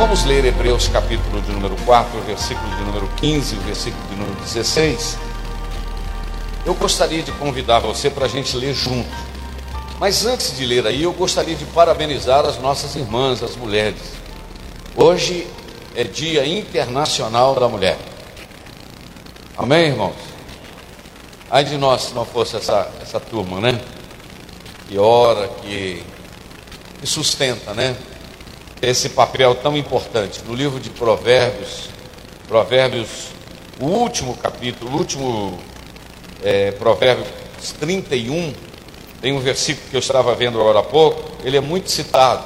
Vamos ler Hebreus capítulo de número 4, versículo de número 15, versículo de número 16. Eu gostaria de convidar você para a gente ler junto. Mas antes de ler aí, eu gostaria de parabenizar as nossas irmãs, as mulheres. Hoje é Dia Internacional da Mulher. Amém, irmãos? Ai de nós se não fosse essa, essa turma, né? Que ora, que, que sustenta, né? Esse papel tão importante. No livro de Provérbios, Provérbios, o último capítulo, o último é, Provérbios 31, tem um versículo que eu estava vendo agora há pouco, ele é muito citado.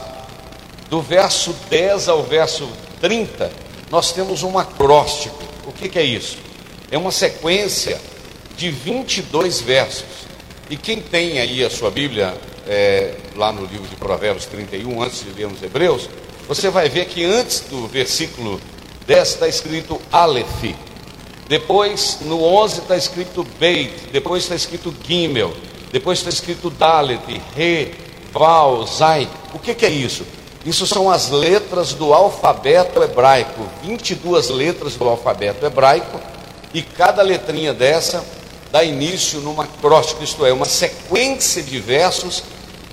Do verso 10 ao verso 30, nós temos um acróstico. O que, que é isso? É uma sequência de 22 versos. E quem tem aí a sua Bíblia, é, lá no livro de Provérbios 31, antes de lermos Hebreus, você vai ver que antes do versículo 10 está escrito Aleph. Depois, no 11 está escrito Beit. Depois está escrito Gimel. Depois está escrito Dalet, Re, Val, Zai. O que, que é isso? Isso são as letras do alfabeto hebraico. 22 letras do alfabeto hebraico. E cada letrinha dessa dá início numa acróstico, isto é, uma sequência de versos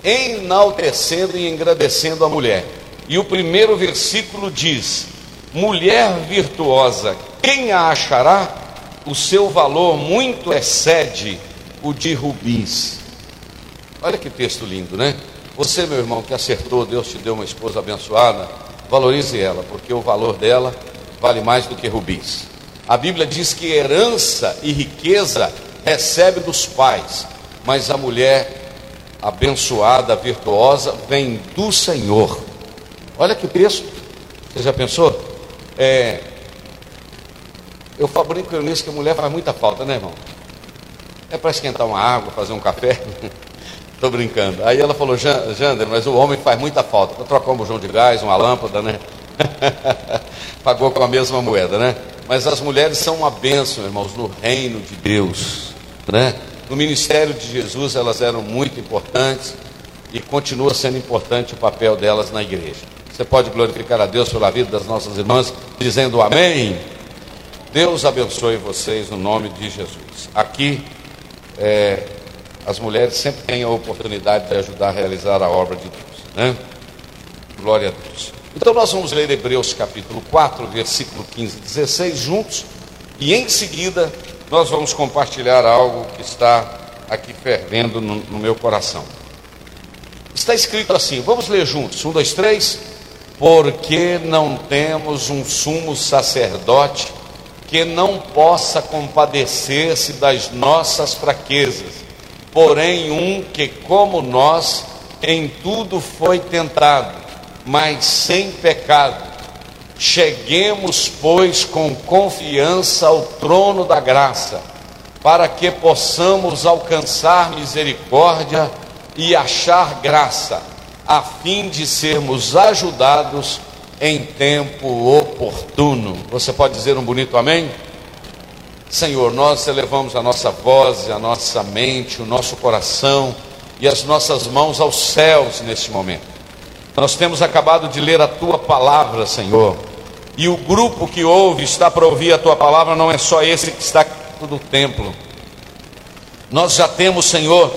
enaltecendo e engrandecendo a mulher. E o primeiro versículo diz: Mulher virtuosa, quem a achará? O seu valor muito excede o de rubis. Olha que texto lindo, né? Você, meu irmão, que acertou, Deus te deu uma esposa abençoada, valorize ela, porque o valor dela vale mais do que rubis. A Bíblia diz que herança e riqueza recebe dos pais, mas a mulher abençoada, virtuosa, vem do Senhor. Olha que texto. Você já pensou? É, eu brinco nisso que a mulher faz muita falta, né, irmão? É para esquentar uma água, fazer um café. Estou brincando. Aí ela falou, Jander, mas o homem faz muita falta. Para trocar um bujão de gás, uma lâmpada, né? Pagou com a mesma moeda, né? Mas as mulheres são uma bênção, irmãos, no reino de Deus, né? No ministério de Jesus elas eram muito importantes e continua sendo importante o papel delas na igreja. Você pode glorificar a Deus pela vida das nossas irmãs, dizendo amém. Deus abençoe vocês no nome de Jesus. Aqui, é, as mulheres sempre têm a oportunidade de ajudar a realizar a obra de Deus, né? Glória a Deus. Então, nós vamos ler Hebreus capítulo 4, versículo 15 e 16 juntos, e em seguida, nós vamos compartilhar algo que está aqui fervendo no, no meu coração. Está escrito assim, vamos ler juntos: um, dois, três porque não temos um sumo sacerdote que não possa compadecer-se das nossas fraquezas, porém um que, como nós, em tudo foi tentado, mas sem pecado. Cheguemos, pois, com confiança ao trono da graça, para que possamos alcançar misericórdia e achar graça a fim de sermos ajudados em tempo oportuno. Você pode dizer um bonito amém? Senhor, nós elevamos a nossa voz, a nossa mente, o nosso coração e as nossas mãos aos céus neste momento. Nós temos acabado de ler a tua palavra, Senhor, e o grupo que ouve está para ouvir a tua palavra, não é só esse que está no templo. Nós já temos, Senhor,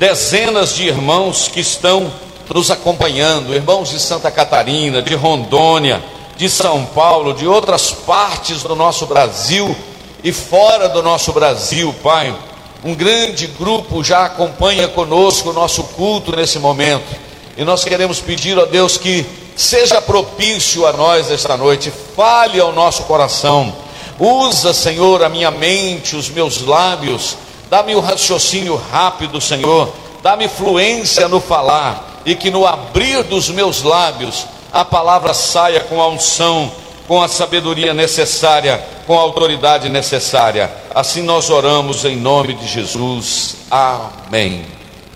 dezenas de irmãos que estão nos acompanhando, irmãos de Santa Catarina, de Rondônia, de São Paulo, de outras partes do nosso Brasil e fora do nosso Brasil, Pai. Um grande grupo já acompanha conosco o nosso culto nesse momento. E nós queremos pedir a Deus que seja propício a nós esta noite, fale ao nosso coração. Usa, Senhor, a minha mente, os meus lábios, dá-me o raciocínio rápido, Senhor, dá-me fluência no falar e que no abrir dos meus lábios a palavra saia com a unção, com a sabedoria necessária, com a autoridade necessária. Assim nós oramos em nome de Jesus. Amém.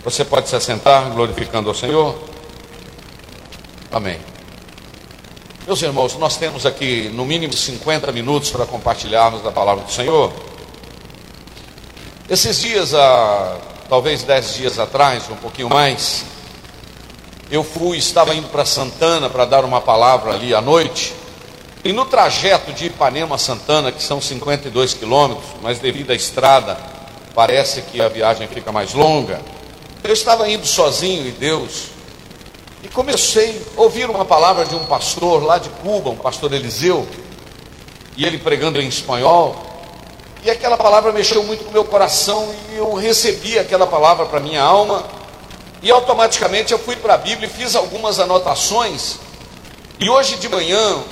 Você pode se assentar glorificando ao Senhor? Amém. Meus irmãos, nós temos aqui no mínimo 50 minutos para compartilharmos da palavra do Senhor. Esses dias, há, talvez 10 dias atrás, um pouquinho mais, eu fui, estava indo para Santana para dar uma palavra ali à noite. E no trajeto de Ipanema a Santana, que são 52 quilômetros, mas devido à estrada, parece que a viagem fica mais longa. Eu estava indo sozinho e Deus e comecei a ouvir uma palavra de um pastor lá de Cuba, um pastor Eliseu, e ele pregando em espanhol. E aquela palavra mexeu muito com o meu coração e eu recebi aquela palavra para minha alma. E automaticamente eu fui para a Bíblia e fiz algumas anotações. E hoje de manhã,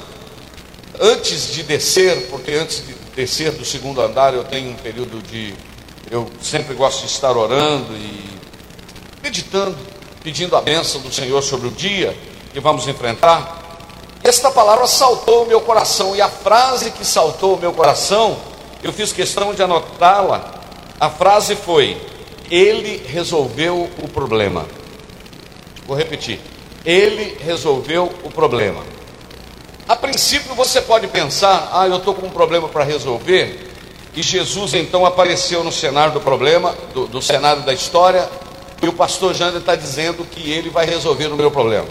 antes de descer, porque antes de descer do segundo andar eu tenho um período de. Eu sempre gosto de estar orando e meditando pedindo a bênção do Senhor sobre o dia que vamos enfrentar. Esta palavra saltou o meu coração, e a frase que saltou o meu coração, eu fiz questão de anotá-la. A frase foi: Ele resolveu o problema. Vou repetir: Ele resolveu o problema. A princípio você pode pensar: Ah, eu estou com um problema para resolver. E Jesus então apareceu no cenário do problema, do, do cenário da história, e o pastor Jander está dizendo que ele vai resolver o meu problema.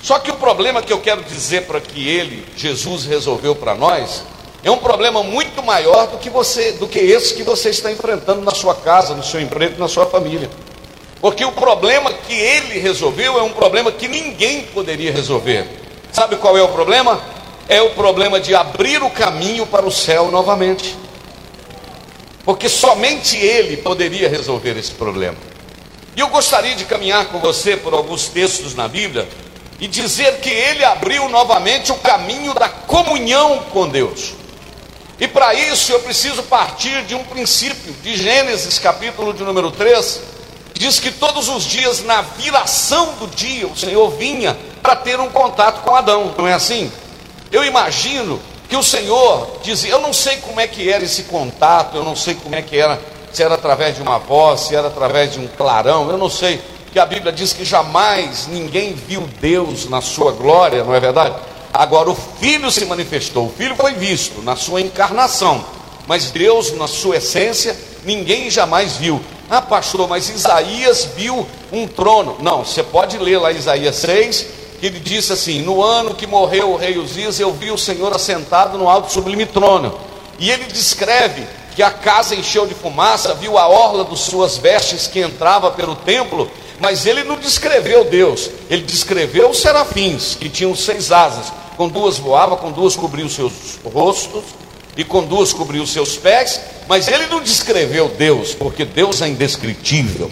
Só que o problema que eu quero dizer para que ele, Jesus, resolveu para nós, é um problema muito maior do que você, do que esse que você está enfrentando na sua casa, no seu emprego, na sua família. Porque o problema que ele resolveu é um problema que ninguém poderia resolver. Sabe qual é o problema? É o problema de abrir o caminho para o céu novamente. Porque somente ele poderia resolver esse problema. E eu gostaria de caminhar com você por alguns textos na Bíblia e dizer que ele abriu novamente o caminho da comunhão com Deus. E para isso eu preciso partir de um princípio, de Gênesis capítulo de número 3, diz que todos os dias, na viração do dia, o Senhor vinha para ter um contato com Adão, não é assim? Eu imagino que o Senhor dizia, eu não sei como é que era esse contato, eu não sei como é que era se era através de uma voz, se era através de um clarão, eu não sei, que a Bíblia diz que jamais ninguém viu Deus na sua glória, não é verdade? Agora o Filho se manifestou, o Filho foi visto na sua encarnação, mas Deus, na sua essência, ninguém jamais viu. Ah, pastor, mas Isaías viu um trono. Não, você pode ler lá Isaías 6, que ele disse assim: No ano que morreu o rei Uzias, eu vi o Senhor assentado no alto sublime trono. E ele descreve que a casa encheu de fumaça, viu a orla dos suas vestes que entrava pelo templo, mas ele não descreveu Deus, ele descreveu os serafins, que tinham seis asas, com duas voava, com duas cobriu os seus rostos, e com duas cobriu os seus pés, mas ele não descreveu Deus, porque Deus é indescritível.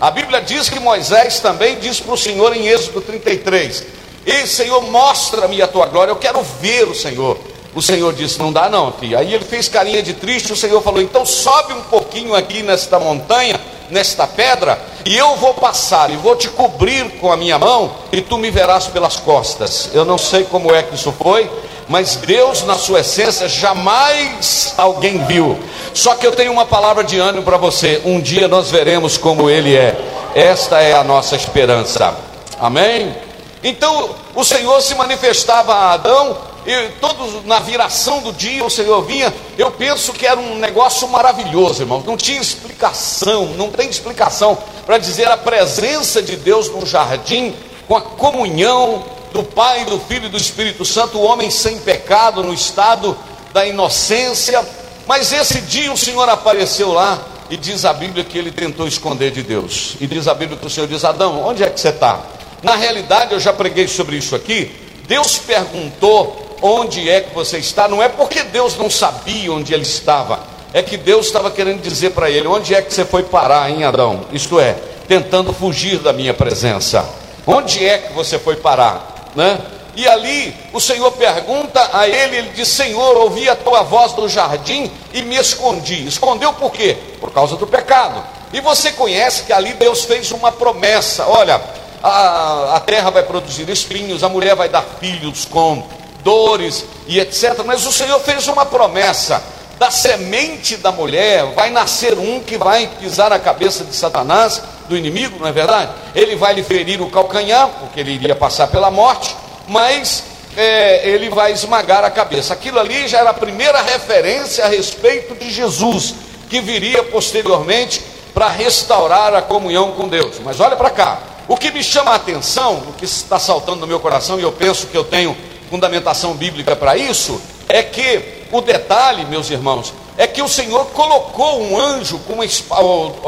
A Bíblia diz que Moisés também disse para o Senhor em Êxodo 33: Ei, Senhor, mostra-me a tua glória, eu quero ver o Senhor. O Senhor disse: Não dá, não, filho. Aí ele fez carinha de triste. O Senhor falou: Então sobe um pouquinho aqui nesta montanha, nesta pedra, e eu vou passar e vou te cobrir com a minha mão, e tu me verás pelas costas. Eu não sei como é que isso foi, mas Deus, na sua essência, jamais alguém viu. Só que eu tenho uma palavra de ânimo para você: um dia nós veremos como Ele é. Esta é a nossa esperança. Amém? Então o Senhor se manifestava a Adão e todos na viração do dia o Senhor vinha, eu penso que era um negócio maravilhoso, irmão. Não tinha explicação, não tem explicação para dizer a presença de Deus no jardim, com a comunhão do Pai, do Filho e do Espírito Santo, o homem sem pecado, no estado da inocência. Mas esse dia o Senhor apareceu lá e diz a Bíblia que ele tentou esconder de Deus. E diz a Bíblia que o Senhor diz: Adão, onde é que você está? Na realidade, eu já preguei sobre isso aqui. Deus perguntou onde é que você está, não é porque Deus não sabia onde ele estava, é que Deus estava querendo dizer para ele: onde é que você foi parar, em Adão? Isto é, tentando fugir da minha presença. Onde é que você foi parar? Né? E ali o Senhor pergunta a ele, ele diz: Senhor, ouvi a tua voz do jardim e me escondi. Escondeu por quê? Por causa do pecado. E você conhece que ali Deus fez uma promessa: olha, a, a terra vai produzir espinhos, a mulher vai dar filhos com dores e etc. Mas o Senhor fez uma promessa: da semente da mulher vai nascer um que vai pisar a cabeça de Satanás, do inimigo, não é verdade? Ele vai lhe ferir o calcanhar, porque ele iria passar pela morte mas é, ele vai esmagar a cabeça. Aquilo ali já era a primeira referência a respeito de Jesus, que viria posteriormente para restaurar a comunhão com Deus. Mas olha para cá, o que me chama a atenção, o que está saltando no meu coração, e eu penso que eu tenho fundamentação bíblica para isso, é que o detalhe, meus irmãos, é que o Senhor colocou um anjo com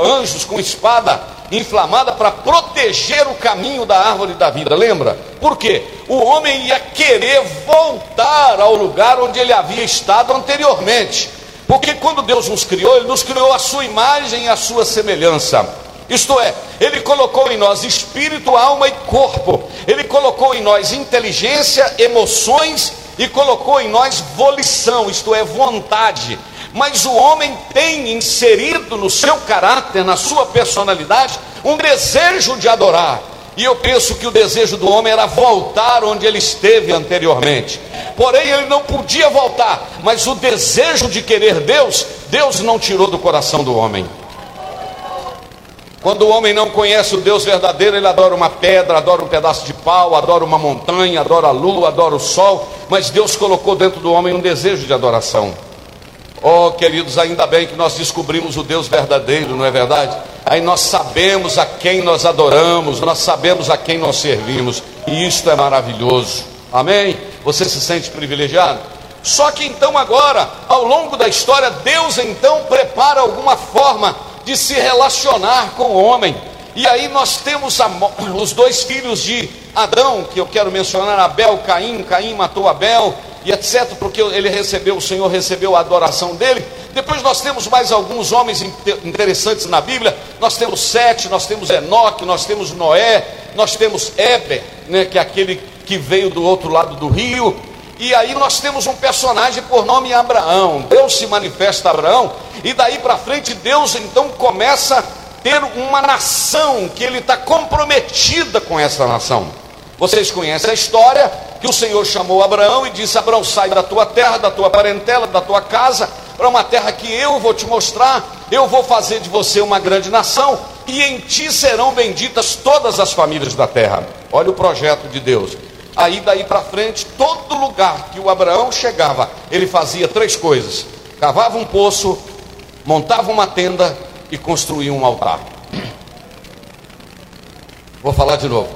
anjos com espada inflamada para proteger o caminho da árvore da vida. Lembra? Por quê? O homem ia querer voltar ao lugar onde ele havia estado anteriormente. Porque quando Deus nos criou, Ele nos criou a sua imagem e a sua semelhança. Isto é, Ele colocou em nós espírito, alma e corpo. Ele colocou em nós inteligência, emoções e colocou em nós volição, isto é, vontade mas o homem tem inserido no seu caráter, na sua personalidade, um desejo de adorar. E eu penso que o desejo do homem era voltar onde ele esteve anteriormente. Porém, ele não podia voltar, mas o desejo de querer Deus, Deus não tirou do coração do homem. Quando o homem não conhece o Deus verdadeiro, ele adora uma pedra, adora um pedaço de pau, adora uma montanha, adora a lua, adora o sol, mas Deus colocou dentro do homem um desejo de adoração. Oh, queridos, ainda bem que nós descobrimos o Deus verdadeiro, não é verdade? Aí nós sabemos a quem nós adoramos, nós sabemos a quem nós servimos, e isto é maravilhoso. Amém? Você se sente privilegiado? Só que então agora, ao longo da história, Deus então prepara alguma forma de se relacionar com o homem. E aí nós temos a, os dois filhos de Adão, que eu quero mencionar, Abel, Caim, Caim matou Abel, e etc., porque ele recebeu, o Senhor recebeu a adoração dele. Depois nós temos mais alguns homens interessantes na Bíblia. Nós temos Sete, nós temos Enoque, nós temos Noé, nós temos Éber, né, que é aquele que veio do outro lado do rio. E aí nós temos um personagem por nome Abraão. Deus se manifesta a Abraão, e daí para frente Deus então começa a ter uma nação que ele está comprometida com essa nação. Vocês conhecem a história que o Senhor chamou Abraão e disse: Abraão, sai da tua terra, da tua parentela, da tua casa, para uma terra que eu vou te mostrar. Eu vou fazer de você uma grande nação e em ti serão benditas todas as famílias da terra. Olha o projeto de Deus. Aí daí para frente, todo lugar que o Abraão chegava, ele fazia três coisas: cavava um poço, montava uma tenda e construía um altar. Vou falar de novo.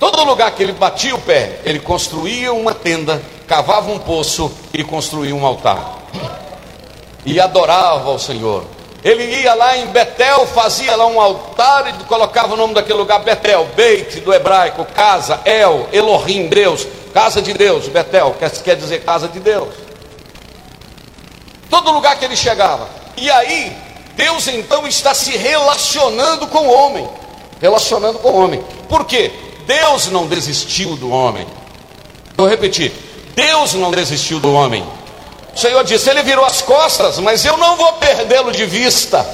Todo lugar que ele batia o pé, ele construía uma tenda, cavava um poço e construía um altar. E adorava ao Senhor. Ele ia lá em Betel, fazia lá um altar e colocava o nome daquele lugar Betel, Beit do hebraico, casa, El, Elohim, Deus, casa de Deus, Betel, quer, quer dizer casa de Deus. Todo lugar que ele chegava. E aí, Deus então está se relacionando com o homem. Relacionando com o homem. Por quê? Deus não desistiu do homem. Vou repetir: Deus não desistiu do homem. O Senhor disse: Ele virou as costas, mas eu não vou perdê-lo de vista.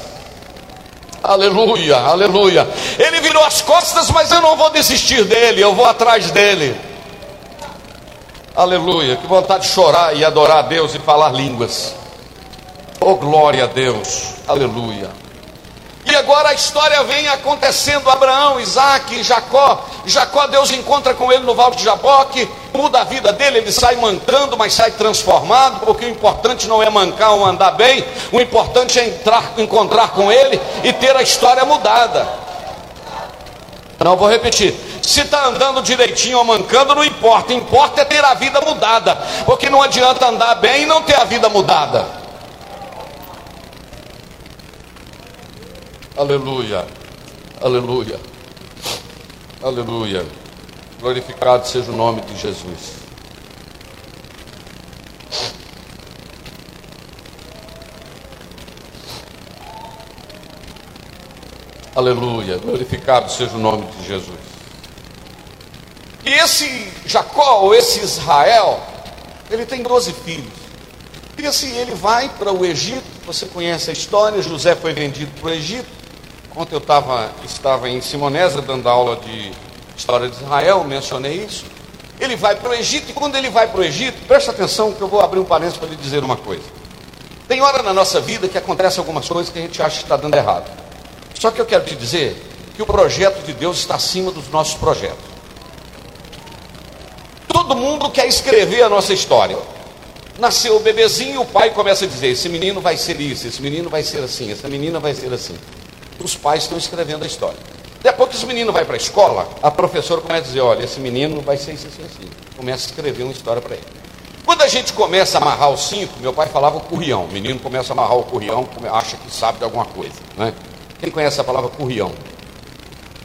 Aleluia, aleluia. Ele virou as costas, mas eu não vou desistir dele, eu vou atrás dele. Aleluia, que vontade de chorar e adorar a Deus e falar línguas. Oh, glória a Deus, aleluia. E agora a história vem acontecendo: Abraão, Isaac, Jacó. Jacó, Deus encontra com ele no Val de Jaboque, muda a vida dele, ele sai mancando, mas sai transformado, porque o importante não é mancar ou andar bem, o importante é entrar, encontrar com ele e ter a história mudada. Não vou repetir. Se está andando direitinho ou mancando, não importa. Importa é ter a vida mudada. Porque não adianta andar bem e não ter a vida mudada. Aleluia. Aleluia. Aleluia. Glorificado seja o nome de Jesus. Aleluia, glorificado seja o nome de Jesus. E esse Jacó, ou esse Israel, ele tem 12 filhos. E assim, ele vai para o Egito, você conhece a história, José foi vendido para o Egito. Ontem eu tava, estava em Simonésia dando aula de história de Israel, mencionei isso. Ele vai para o Egito, e quando ele vai para o Egito, presta atenção que eu vou abrir um parênteses para lhe dizer uma coisa. Tem hora na nossa vida que acontece algumas coisas que a gente acha que está dando errado. Só que eu quero te dizer que o projeto de Deus está acima dos nossos projetos. Todo mundo quer escrever a nossa história. Nasceu o bebezinho, o pai começa a dizer: esse menino vai ser isso, esse menino vai ser assim, essa menina vai ser assim. Os pais estão escrevendo a história. Depois que esse menino vai para a escola, a professora começa a dizer: olha, esse menino vai ser isso, assim. Começa a escrever uma história para ele. Quando a gente começa a amarrar o cinto, meu pai falava o currião. O menino começa a amarrar o currião, acha que sabe de alguma coisa, né? Quem conhece a palavra currião?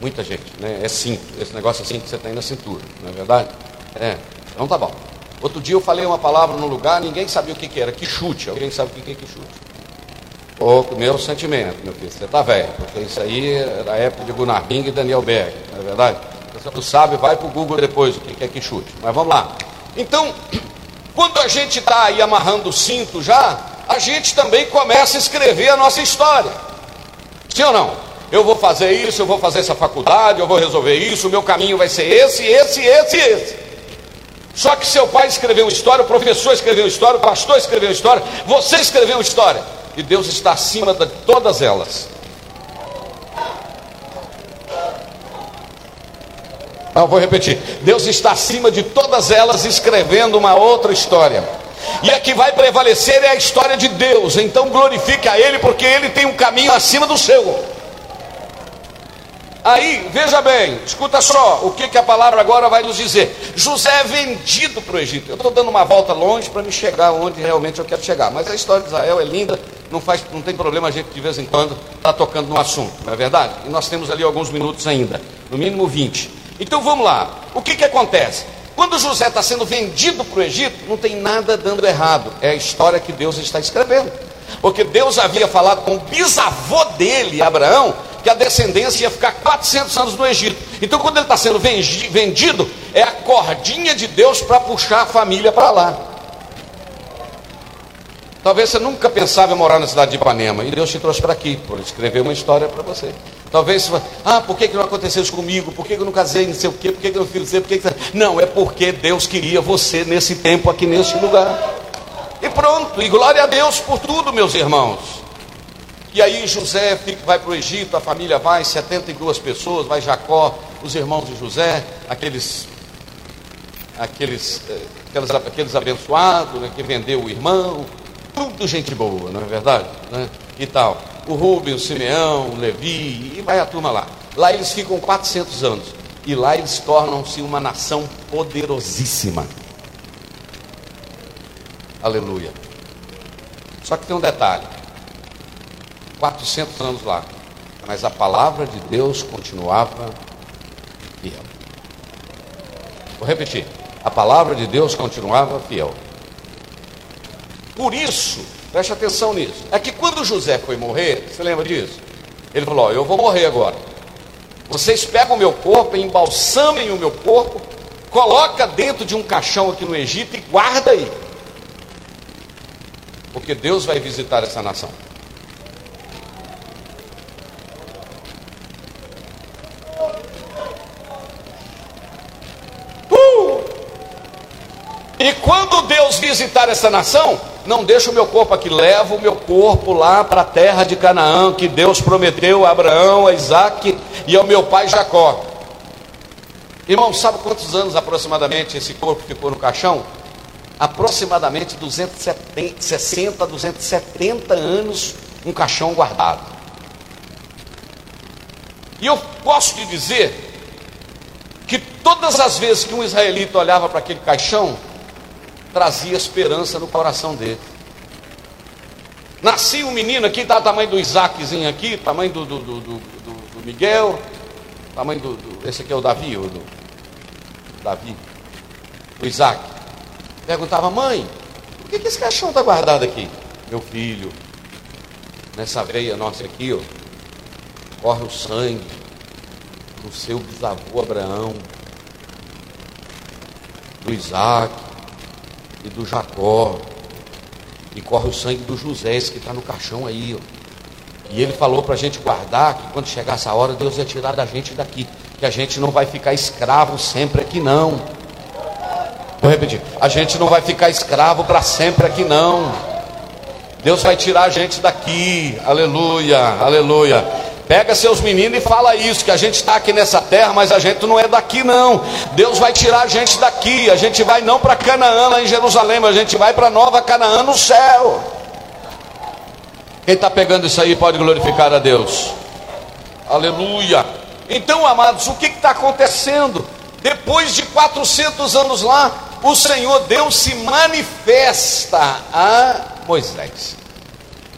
Muita gente, né? É cinto, esse negócio assim que você tem na cintura, não é verdade? É, então tá bom. Outro dia eu falei uma palavra num lugar, ninguém sabia o que, que era, que chute. Alguém sabe o que é que chute? Pouco, meu sentimento, meu filho, você tá velho, porque isso aí era a época de Gunnar Bing e Daniel Berg, não é verdade? Você não sabe, vai para o Google depois o que é que chute. Mas vamos lá. Então, quando a gente está aí amarrando o cinto já, a gente também começa a escrever a nossa história. Sim ou não? Eu vou fazer isso, eu vou fazer essa faculdade, eu vou resolver isso, o meu caminho vai ser esse, esse, esse, esse. Só que seu pai escreveu história, o professor escreveu história, o pastor escreveu história, você escreveu história. E Deus está acima de todas elas. Não, vou repetir. Deus está acima de todas elas, escrevendo uma outra história. E a que vai prevalecer é a história de Deus. Então glorifique a Ele, porque Ele tem um caminho acima do seu. Aí, veja bem, escuta só o que, que a palavra agora vai nos dizer. José é vendido para o Egito. Eu estou dando uma volta longe para me chegar onde realmente eu quero chegar. Mas a história de Israel é linda, não, faz, não tem problema a gente de vez em quando estar tá tocando no assunto, não é verdade? E nós temos ali alguns minutos ainda, no mínimo 20. Então vamos lá. O que, que acontece? Quando José está sendo vendido para o Egito, não tem nada dando errado. É a história que Deus está escrevendo. Porque Deus havia falado com o bisavô dele, Abraão, que a descendência ia ficar 400 anos no Egito. Então, quando ele está sendo vendido, é a cordinha de Deus para puxar a família para lá. Talvez você nunca pensava em morar na cidade de Ipanema e Deus te trouxe para aqui, por escrever uma história para você. Talvez você ah, por que, que não aconteceu isso comigo? Por que, que eu não casei, não sei o quê? Por que, que eu não fiz isso? Por que que... Não, é porque Deus queria você nesse tempo, aqui nesse lugar. E pronto, e glória a Deus por tudo, meus irmãos. E aí José fica, vai para o Egito, a família vai, 72 pessoas, vai Jacó, os irmãos de José, aqueles, aqueles, eh, aqueles, aqueles abençoados, né, que vendeu o irmão, tudo gente boa, não é verdade? Né? E tal. O Rubem, o Simeão, o Levi, e vai a turma lá. Lá eles ficam 400 anos. E lá eles tornam-se uma nação poderosíssima. Aleluia. Só que tem um detalhe: 400 anos lá, mas a palavra de Deus continuava fiel. Vou repetir: a palavra de Deus continuava fiel. Por isso, preste atenção nisso. É que quando José foi morrer, você lembra disso? Ele falou: Eu vou morrer agora. Vocês pegam o meu corpo, embalsamem o meu corpo, coloca dentro de um caixão aqui no Egito e guarda aí. Porque Deus vai visitar essa nação. Uh! E quando Deus visitar essa nação, não deixa o meu corpo aqui, leva o meu corpo lá para a terra de Canaã, que Deus prometeu a Abraão, a Isaac e ao meu pai Jacó. Irmão, sabe quantos anos aproximadamente esse corpo ficou no caixão? Aproximadamente 260, 270 anos, um caixão guardado. E eu posso te dizer que todas as vezes que um israelita olhava para aquele caixão, trazia esperança no coração dele. Nascia um menino aqui, o tamanho do Isaaczinho aqui, tamanho do, do, do, do, Miguel, tamanho do, Esse aqui é o Davi, o do, Davi, o Isaac, perguntava, mãe, por que, que esse caixão está guardado aqui? Meu filho, nessa veia nossa aqui, ó, corre o sangue do seu bisavô Abraão, do Isaac e do Jacó. E corre o sangue do José, esse que está no caixão aí. Ó. E ele falou para a gente guardar que quando chegasse a hora, Deus ia tirar da gente daqui. Que a gente não vai ficar escravo sempre aqui, não. Vou repetir. A gente não vai ficar escravo para sempre aqui, não. Deus vai tirar a gente daqui. Aleluia, aleluia. Pega seus meninos e fala isso, que a gente está aqui nessa terra, mas a gente não é daqui não. Deus vai tirar a gente daqui. A gente vai não para Canaã lá em Jerusalém, mas a gente vai para Nova Canaã no céu. Quem está pegando isso aí pode glorificar a Deus. Aleluia. Então, amados, o que está acontecendo? Depois de 400 anos lá, o Senhor Deus se manifesta a Moisés.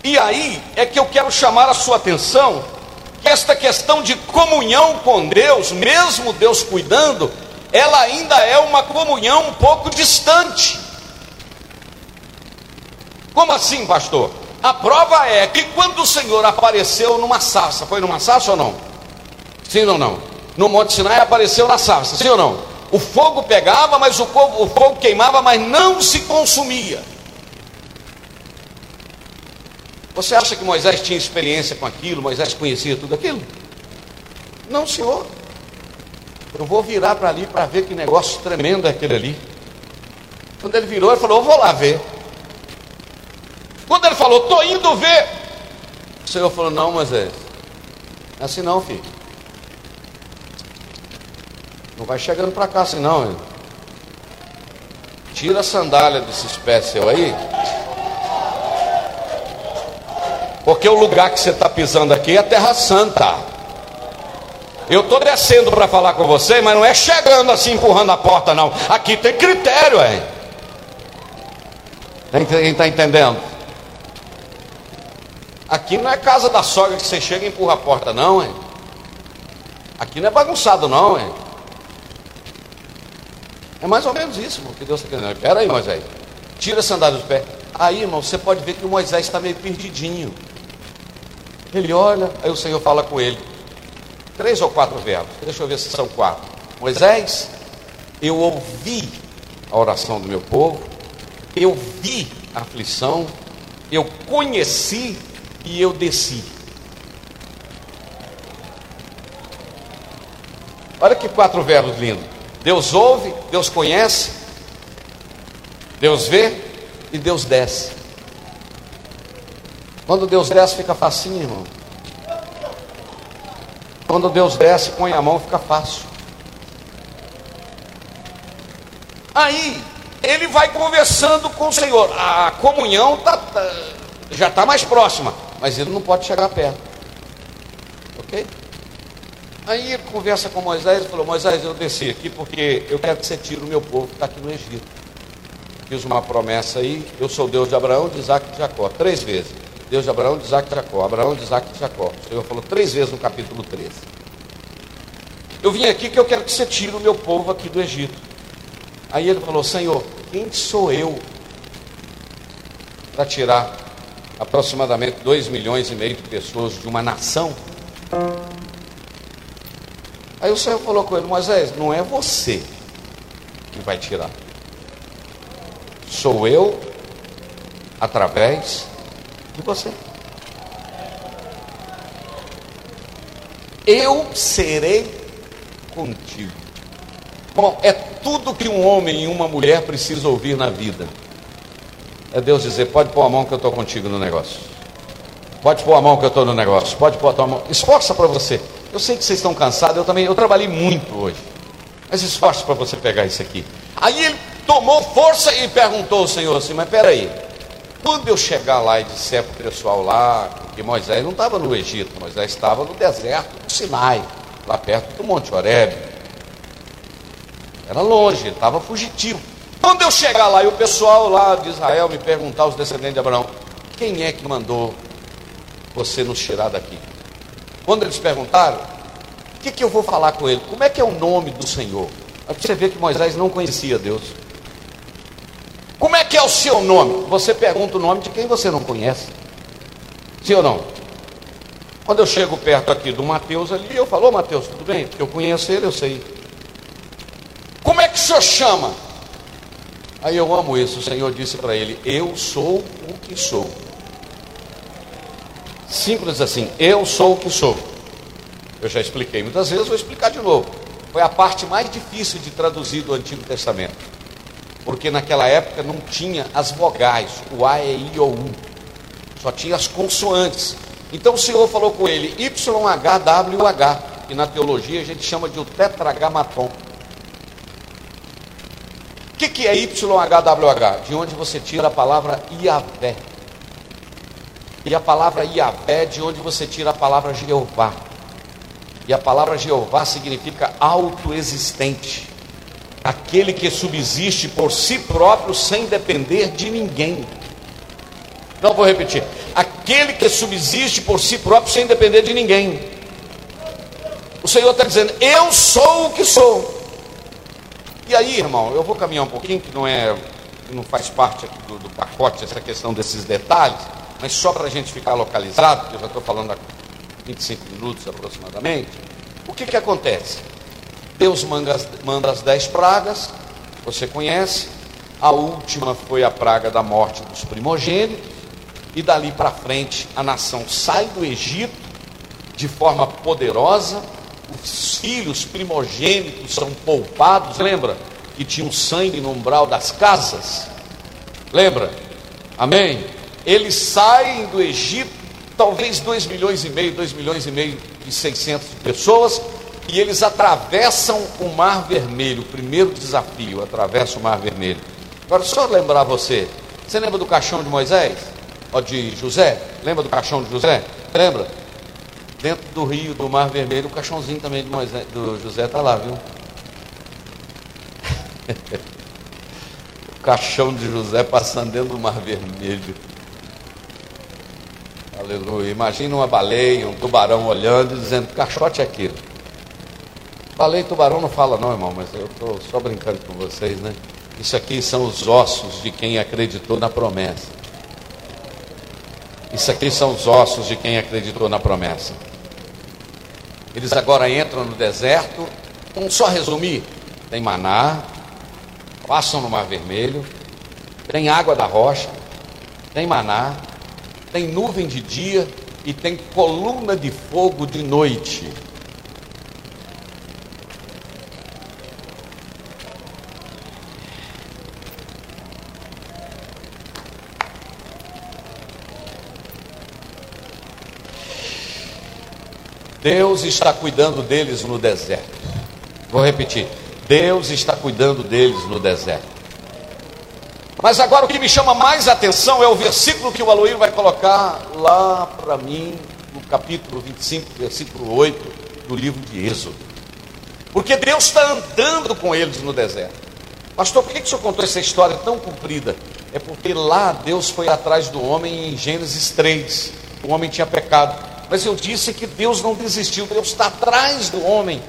E aí é que eu quero chamar a sua atenção esta questão de comunhão com Deus, mesmo Deus cuidando, ela ainda é uma comunhão um pouco distante. Como assim, pastor? A prova é que quando o Senhor apareceu numa sarça, foi numa sarça ou não? Sim ou não? No Monte Sinai apareceu na sarça, sim ou não? O fogo pegava, mas o fogo, o fogo queimava, mas não se consumia. Você acha que Moisés tinha experiência com aquilo? Moisés conhecia tudo aquilo? Não, senhor. Eu vou virar para ali para ver que negócio tremendo é aquele ali. Quando ele virou, ele falou: Eu vou lá ver. Quando ele falou: Estou indo ver. O Senhor falou: Não, Moisés. É assim não, filho. Não vai chegando para cá assim não. Tira a sandália desse espécie aí porque o lugar que você está pisando aqui é Terra Santa. Eu estou descendo para falar com você, mas não é chegando assim empurrando a porta, não. Aqui tem critério, hein? Quem está entendendo? Aqui não é casa da sogra que você chega e empurra a porta, não, hein? Aqui não é bagunçado, não, hein? É mais ou menos isso, que Deus está querendo. Espera aí, Moisés. Tira a sandália dos pés. Aí, irmão, você pode ver que o Moisés está meio perdidinho. Ele olha, aí o Senhor fala com ele. Três ou quatro verbos, deixa eu ver se são quatro. Moisés, eu ouvi a oração do meu povo, eu vi a aflição, eu conheci e eu desci. Olha que quatro verbos lindos. Deus ouve, Deus conhece, Deus vê e Deus desce. Quando Deus desce, fica facinho, irmão. Quando Deus desce, põe a mão, fica fácil. Aí, ele vai conversando com o Senhor. A comunhão tá, tá, já está mais próxima, mas ele não pode chegar perto. Ok? Aí ele conversa com Moisés e falou: Moisés, eu desci aqui porque eu quero que você tire o meu povo que está aqui no Egito. Fiz uma promessa aí, eu sou Deus de Abraão, de Isaac e de Jacó, três vezes. Deus de Abraão, de Isaac e Jacó. Abraão, de Isaac e Jacó. O Senhor falou três vezes no capítulo 13. Eu vim aqui que eu quero que você tire o meu povo aqui do Egito. Aí ele falou: Senhor, quem sou eu para tirar aproximadamente 2 milhões e meio de pessoas de uma nação? Aí o Senhor falou com ele: Moisés, não é você que vai tirar, sou eu através de você. Eu serei contigo. Bom, é tudo que um homem e uma mulher precisam ouvir na vida. É Deus dizer: pode pôr a mão que eu estou contigo no negócio. Pode pôr a mão que eu estou no negócio. Pode pôr a tua mão. Esforça para você. Eu sei que vocês estão cansados. Eu também. Eu trabalhei muito hoje. Mas esforça para você pegar isso aqui. Aí ele tomou força e perguntou ao Senhor assim: Mas peraí, quando eu chegar lá e disser para o pessoal lá, que Moisés não estava no Egito, Moisés estava no deserto do Sinai, lá perto do Monte Horebe. Era longe, ele estava fugitivo. Quando eu chegar lá e o pessoal lá de Israel me perguntar, os descendentes de Abraão, quem é que mandou você nos tirar daqui? Quando eles perguntaram, o que, que eu vou falar com ele? Como é que é o nome do Senhor? Mas você vê que Moisés não conhecia Deus. Como é que é o seu nome? Você pergunta o nome de quem você não conhece. Sim ou não? Quando eu chego perto aqui do Mateus ali, eu falo, Mateus, tudo bem? Porque eu conheço ele, eu sei. Como é que o senhor chama? Aí eu amo isso. O Senhor disse para ele: Eu sou o que sou. Simples assim, eu sou o que sou. Eu já expliquei muitas vezes, vou explicar de novo. Foi a parte mais difícil de traduzir do Antigo Testamento. Porque naquela época não tinha as vogais, o A, E, I ou U. Só tinha as consoantes. Então o Senhor falou com ele, YHWH, que na teologia a gente chama de o tetragamaton. O que, que é YHWH? De onde você tira a palavra Iavé. E a palavra Iavé, de onde você tira a palavra Jeová. E a palavra Jeová significa autoexistente. Aquele que subsiste por si próprio sem depender de ninguém. Não vou repetir. Aquele que subsiste por si próprio sem depender de ninguém. O Senhor está dizendo: Eu sou o que sou. E aí, irmão, eu vou caminhar um pouquinho, que não é, não faz parte do, do pacote essa questão desses detalhes, mas só para a gente ficar localizado, porque eu já estou falando há 25 minutos aproximadamente. O que, que acontece? Deus manda manda as dez pragas, você conhece. A última foi a praga da morte dos primogênitos e dali para frente a nação sai do Egito de forma poderosa, os filhos primogênitos são poupados, lembra? Que tinham sangue no umbral das casas, lembra? Amém? Eles saem do Egito, talvez 2 milhões e meio, 2 milhões e meio e 600 pessoas, e eles atravessam o Mar Vermelho, o primeiro desafio, atravessa o Mar Vermelho. Agora, só lembrar você, você lembra do caixão de Moisés? ó, de José, lembra do caixão de José? Lembra? Dentro do rio do Mar Vermelho, o caixãozinho também de Moisés, do José está lá, viu? o caixão de José passando dentro do Mar Vermelho. Aleluia. Imagina uma baleia, um tubarão olhando e dizendo, caixote é? Baleia e tubarão não fala não, irmão, mas eu estou só brincando com vocês, né? Isso aqui são os ossos de quem acreditou na promessa. Isso aqui são os ossos de quem acreditou na promessa. Eles agora entram no deserto. Vamos só resumir: tem maná, passam no Mar Vermelho, tem água da rocha, tem maná, tem nuvem de dia e tem coluna de fogo de noite. Deus está cuidando deles no deserto. Vou repetir: Deus está cuidando deles no deserto. Mas agora o que me chama mais atenção é o versículo que o Aloíro vai colocar lá para mim, no capítulo 25, versículo 8 do livro de Êxodo. Porque Deus está andando com eles no deserto. Pastor, por que, que o senhor contou essa história tão comprida? É porque lá Deus foi atrás do homem em Gênesis 3. O homem tinha pecado. Mas eu disse que Deus não desistiu, Deus está atrás do homem.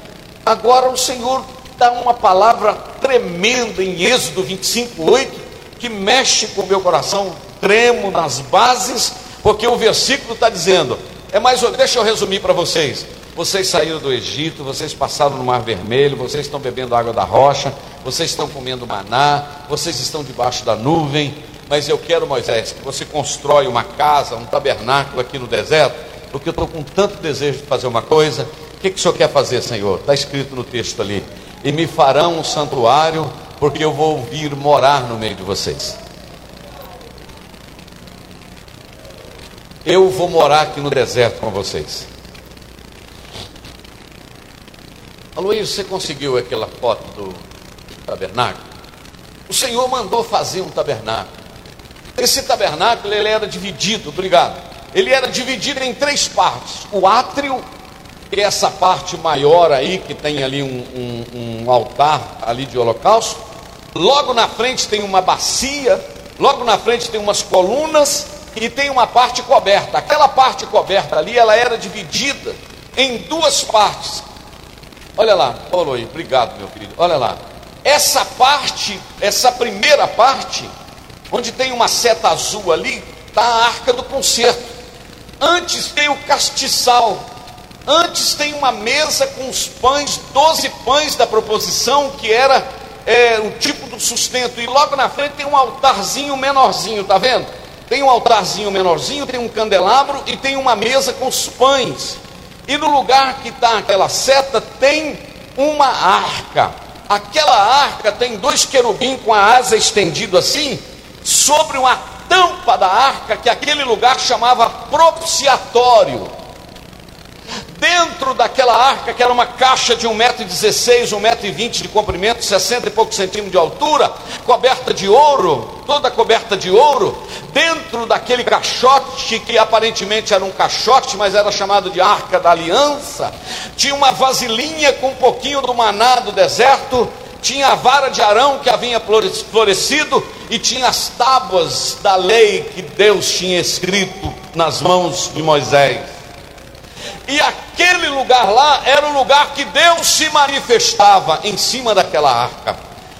Agora o Senhor dá uma palavra tremenda em Êxodo 25, 8, que mexe com o meu coração, tremo nas bases, porque o versículo está dizendo, é mais, deixa eu resumir para vocês. Vocês saíram do Egito, vocês passaram no Mar Vermelho, vocês estão bebendo água da rocha, vocês estão comendo maná, vocês estão debaixo da nuvem, mas eu quero, Moisés, que você constrói uma casa, um tabernáculo aqui no deserto, porque eu estou com tanto desejo de fazer uma coisa. O que, que o senhor quer fazer, Senhor? Está escrito no texto ali. E me farão um santuário, porque eu vou vir morar no meio de vocês. Eu vou morar aqui no deserto com vocês. Aloysio, você conseguiu aquela foto do tabernáculo? O Senhor mandou fazer um tabernáculo. Esse tabernáculo ele era dividido, obrigado ele era dividido em três partes: o átrio, que é essa parte maior aí, que tem ali um, um, um altar ali de holocausto. Logo na frente tem uma bacia, logo na frente tem umas colunas e tem uma parte coberta. Aquela parte coberta ali, ela era dividida em duas partes. Olha lá, Paulo aí, obrigado, meu querido. Olha lá. Essa parte, essa primeira parte, onde tem uma seta azul ali, está a arca do concerto. Antes tem o castiçal. Antes tem uma mesa com os pães, doze pães da proposição, que era é, o tipo do sustento. E logo na frente tem um altarzinho menorzinho, tá vendo? Tem um altarzinho menorzinho, tem um candelabro e tem uma mesa com os pães. E no lugar que está aquela seta tem uma arca. Aquela arca tem dois querubins com a asa estendida assim, sobre uma tampa da arca que aquele lugar chamava propiciatório. Dentro daquela arca, que era uma caixa de 1,16m, 1,20m de comprimento, 60 e poucos centímetros de altura, coberta de ouro, toda coberta de ouro, dentro daquele caixote, que aparentemente era um caixote, mas era chamado de Arca da Aliança, tinha uma vasilhinha com um pouquinho do maná do deserto, tinha a vara de Arão que havia florescido, e tinha as tábuas da lei que Deus tinha escrito nas mãos de Moisés. E aquele lugar lá era o lugar que Deus se manifestava em cima daquela arca.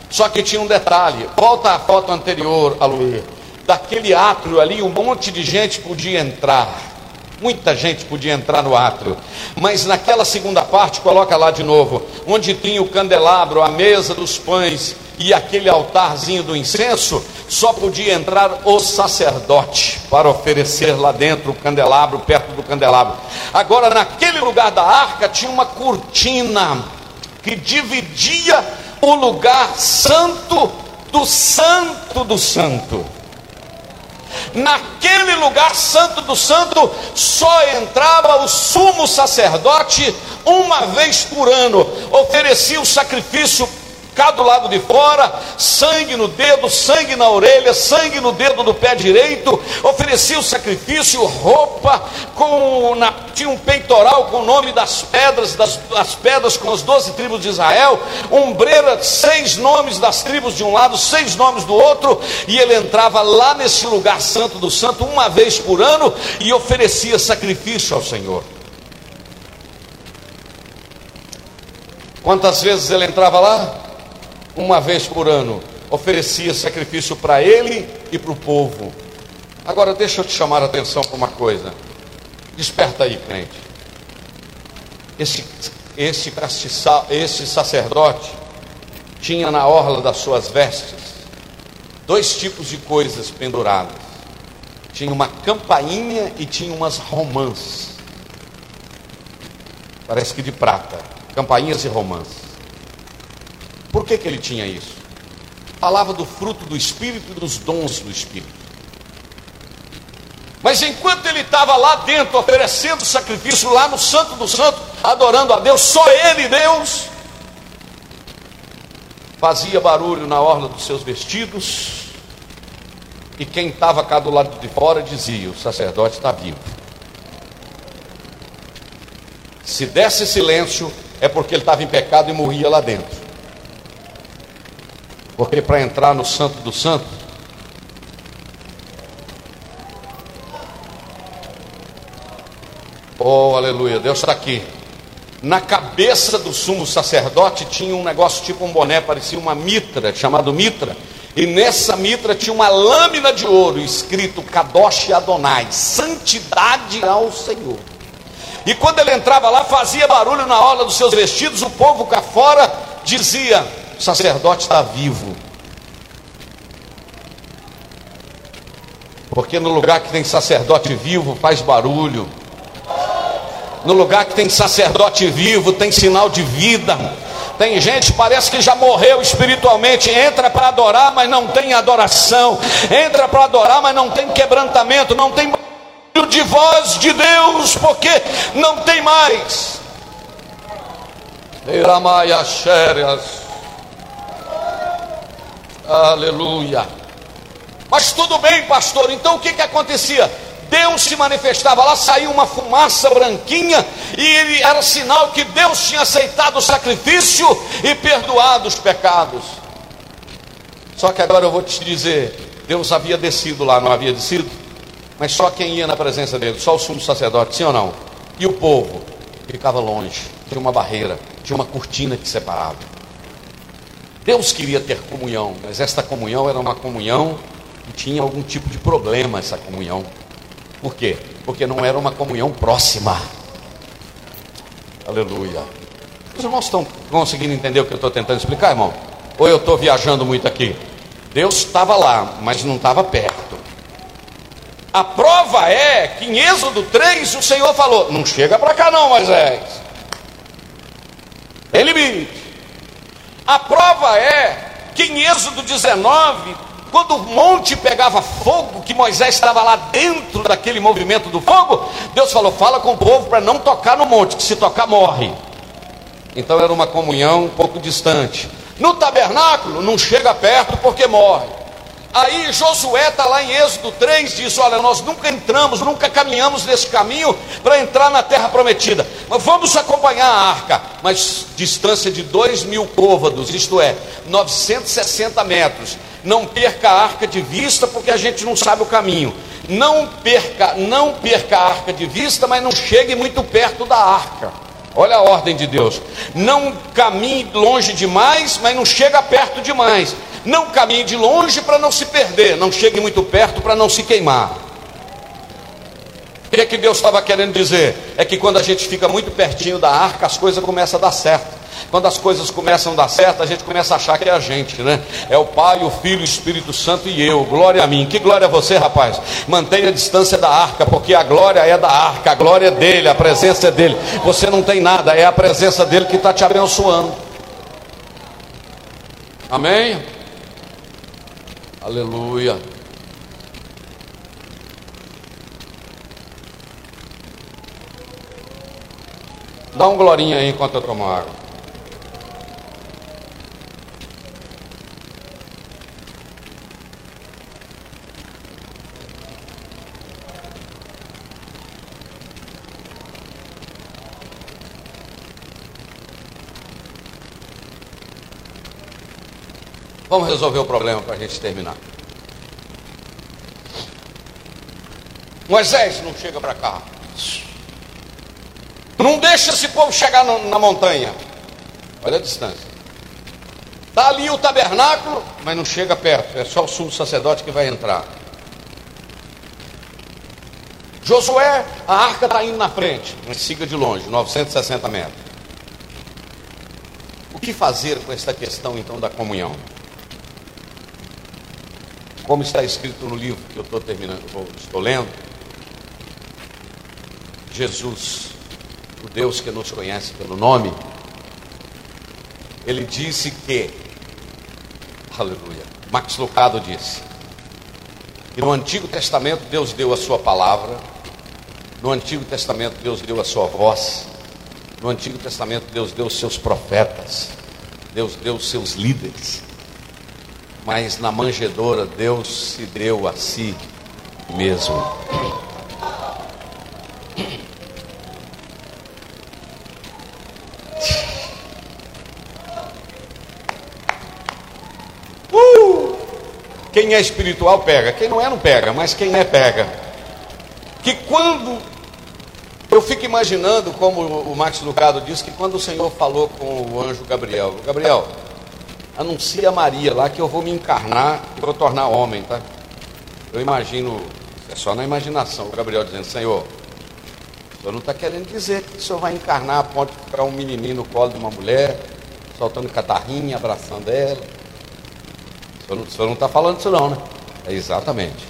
Só que tinha um detalhe. Volta à foto anterior, Aloê. Daquele átrio ali, um monte de gente podia entrar. Muita gente podia entrar no átrio. Mas naquela segunda parte, coloca lá de novo, onde tinha o candelabro, a mesa dos pães e aquele altarzinho do incenso, só podia entrar o sacerdote para oferecer lá dentro o candelabro, perto do candelabro. Agora, naquele lugar da arca tinha uma cortina que dividia o lugar santo do santo do santo. Naquele lugar santo do santo só entrava o sumo sacerdote uma vez por ano, oferecia o sacrifício cá do lado de fora, sangue no dedo, sangue na orelha, sangue no dedo do pé direito, oferecia o sacrifício, roupa, com na, tinha um peitoral com o nome das pedras, das, das pedras com as doze tribos de Israel, ombreira, seis nomes das tribos de um lado, seis nomes do outro, e ele entrava lá nesse lugar santo do santo uma vez por ano e oferecia sacrifício ao Senhor. Quantas vezes ele entrava lá? Uma vez por ano, oferecia sacrifício para ele e para o povo. Agora deixa eu te chamar a atenção para uma coisa. Desperta aí, crente. Esse, esse, esse sacerdote tinha na orla das suas vestes dois tipos de coisas penduradas. Tinha uma campainha e tinha umas romãs. Parece que de prata. Campainhas e romãs. Por que, que ele tinha isso? Falava do fruto do Espírito e dos dons do Espírito. Mas enquanto ele estava lá dentro oferecendo sacrifício, lá no Santo do Santo, adorando a Deus, só ele, Deus, fazia barulho na orla dos seus vestidos, e quem estava cá do lado de fora dizia: O sacerdote está vivo. Se desse silêncio, é porque ele estava em pecado e morria lá dentro. Porque para entrar no Santo do Santo, oh aleluia, Deus está aqui. Na cabeça do sumo sacerdote tinha um negócio tipo um boné, parecia uma mitra, chamado mitra. E nessa mitra tinha uma lâmina de ouro escrito Kadosh Adonai, santidade ao Senhor. E quando ele entrava lá, fazia barulho na orla dos seus vestidos, o povo cá fora dizia: o sacerdote está vivo. Porque no lugar que tem sacerdote vivo faz barulho. No lugar que tem sacerdote vivo tem sinal de vida. Tem gente parece que já morreu espiritualmente, entra para adorar, mas não tem adoração. Entra para adorar, mas não tem quebrantamento, não tem barulho de voz de Deus, porque não tem mais. Iramaia xérias. Aleluia. Mas tudo bem, pastor. Então o que, que acontecia? Deus se manifestava lá, saiu uma fumaça branquinha, e ele era sinal que Deus tinha aceitado o sacrifício e perdoado os pecados. Só que agora eu vou te dizer: Deus havia descido lá, não havia descido? Mas só quem ia na presença dele, só o sumo sacerdote, sim ou não? E o povo ficava longe, tinha uma barreira. tinha uma cortina que separava. Deus queria ter comunhão, mas esta comunhão era uma comunhão que tinha algum tipo de problema, essa comunhão. Por quê? Porque não era uma comunhão próxima. Aleluia. Os irmãos estão conseguindo entender o que eu estou tentando explicar, irmão? Ou eu estou viajando muito aqui? Deus estava lá, mas não estava perto. A prova é que em Êxodo 3 o Senhor falou: Não chega para cá, não, Moisés. Tem limite. A prova é que em Êxodo 19, quando o monte pegava fogo, que Moisés estava lá dentro daquele movimento do fogo, Deus falou: Fala com o povo para não tocar no monte, que se tocar morre. Então era uma comunhão um pouco distante. No tabernáculo, não chega perto porque morre. Aí Josué está lá em Êxodo 3, diz: Olha, nós nunca entramos, nunca caminhamos nesse caminho para entrar na terra prometida, mas vamos acompanhar a arca, mas distância de 2 mil côvados, isto é, 960 metros. Não perca a arca de vista, porque a gente não sabe o caminho. Não perca, não perca a arca de vista, mas não chegue muito perto da arca. Olha a ordem de Deus. Não caminhe longe demais, mas não chega perto demais. Não caminhe de longe para não se perder. Não chegue muito perto para não se queimar. O que, é que Deus estava querendo dizer? É que quando a gente fica muito pertinho da arca, as coisas começam a dar certo. Quando as coisas começam a dar certo, a gente começa a achar que é a gente, né? É o Pai, o Filho, o Espírito Santo e eu. Glória a mim. Que glória a você, rapaz. Mantenha a distância da arca, porque a glória é da arca, a glória é dele, a presença é dele. Você não tem nada, é a presença dele que está te abençoando. Amém? Aleluia. Dá um glorinha aí enquanto eu tomo água. Vamos resolver o problema para a gente terminar. Moisés não chega para cá. Não deixa esse povo chegar na montanha. Olha a distância. Está ali o tabernáculo, mas não chega perto. É só o sumo sacerdote que vai entrar. Josué, a arca está indo na frente, mas siga de longe, 960 metros. O que fazer com esta questão então da comunhão? Como está escrito no livro que eu estou terminando, estou lendo, Jesus, o Deus que nos conhece pelo nome, ele disse que, aleluia, Max Lucado disse, que no Antigo Testamento Deus deu a sua palavra, no Antigo Testamento Deus deu a sua voz, no Antigo Testamento Deus deu os seus profetas, Deus deu os seus líderes mas na manjedoura Deus se deu a si mesmo. Uh! Quem é espiritual pega, quem não é não pega, mas quem é pega. Que quando eu fico imaginando, como o Max Lucado disse, que quando o Senhor falou com o anjo Gabriel, Gabriel, anuncia a Maria lá que eu vou me encarnar e vou tornar homem, tá? Eu imagino, é só na imaginação, o Gabriel dizendo, Senhor, o senhor não está querendo dizer que o senhor vai encarnar a ponto de ficar um menininho no colo de uma mulher, soltando catarrinha, abraçando ela. O senhor não está falando isso não, né? É exatamente.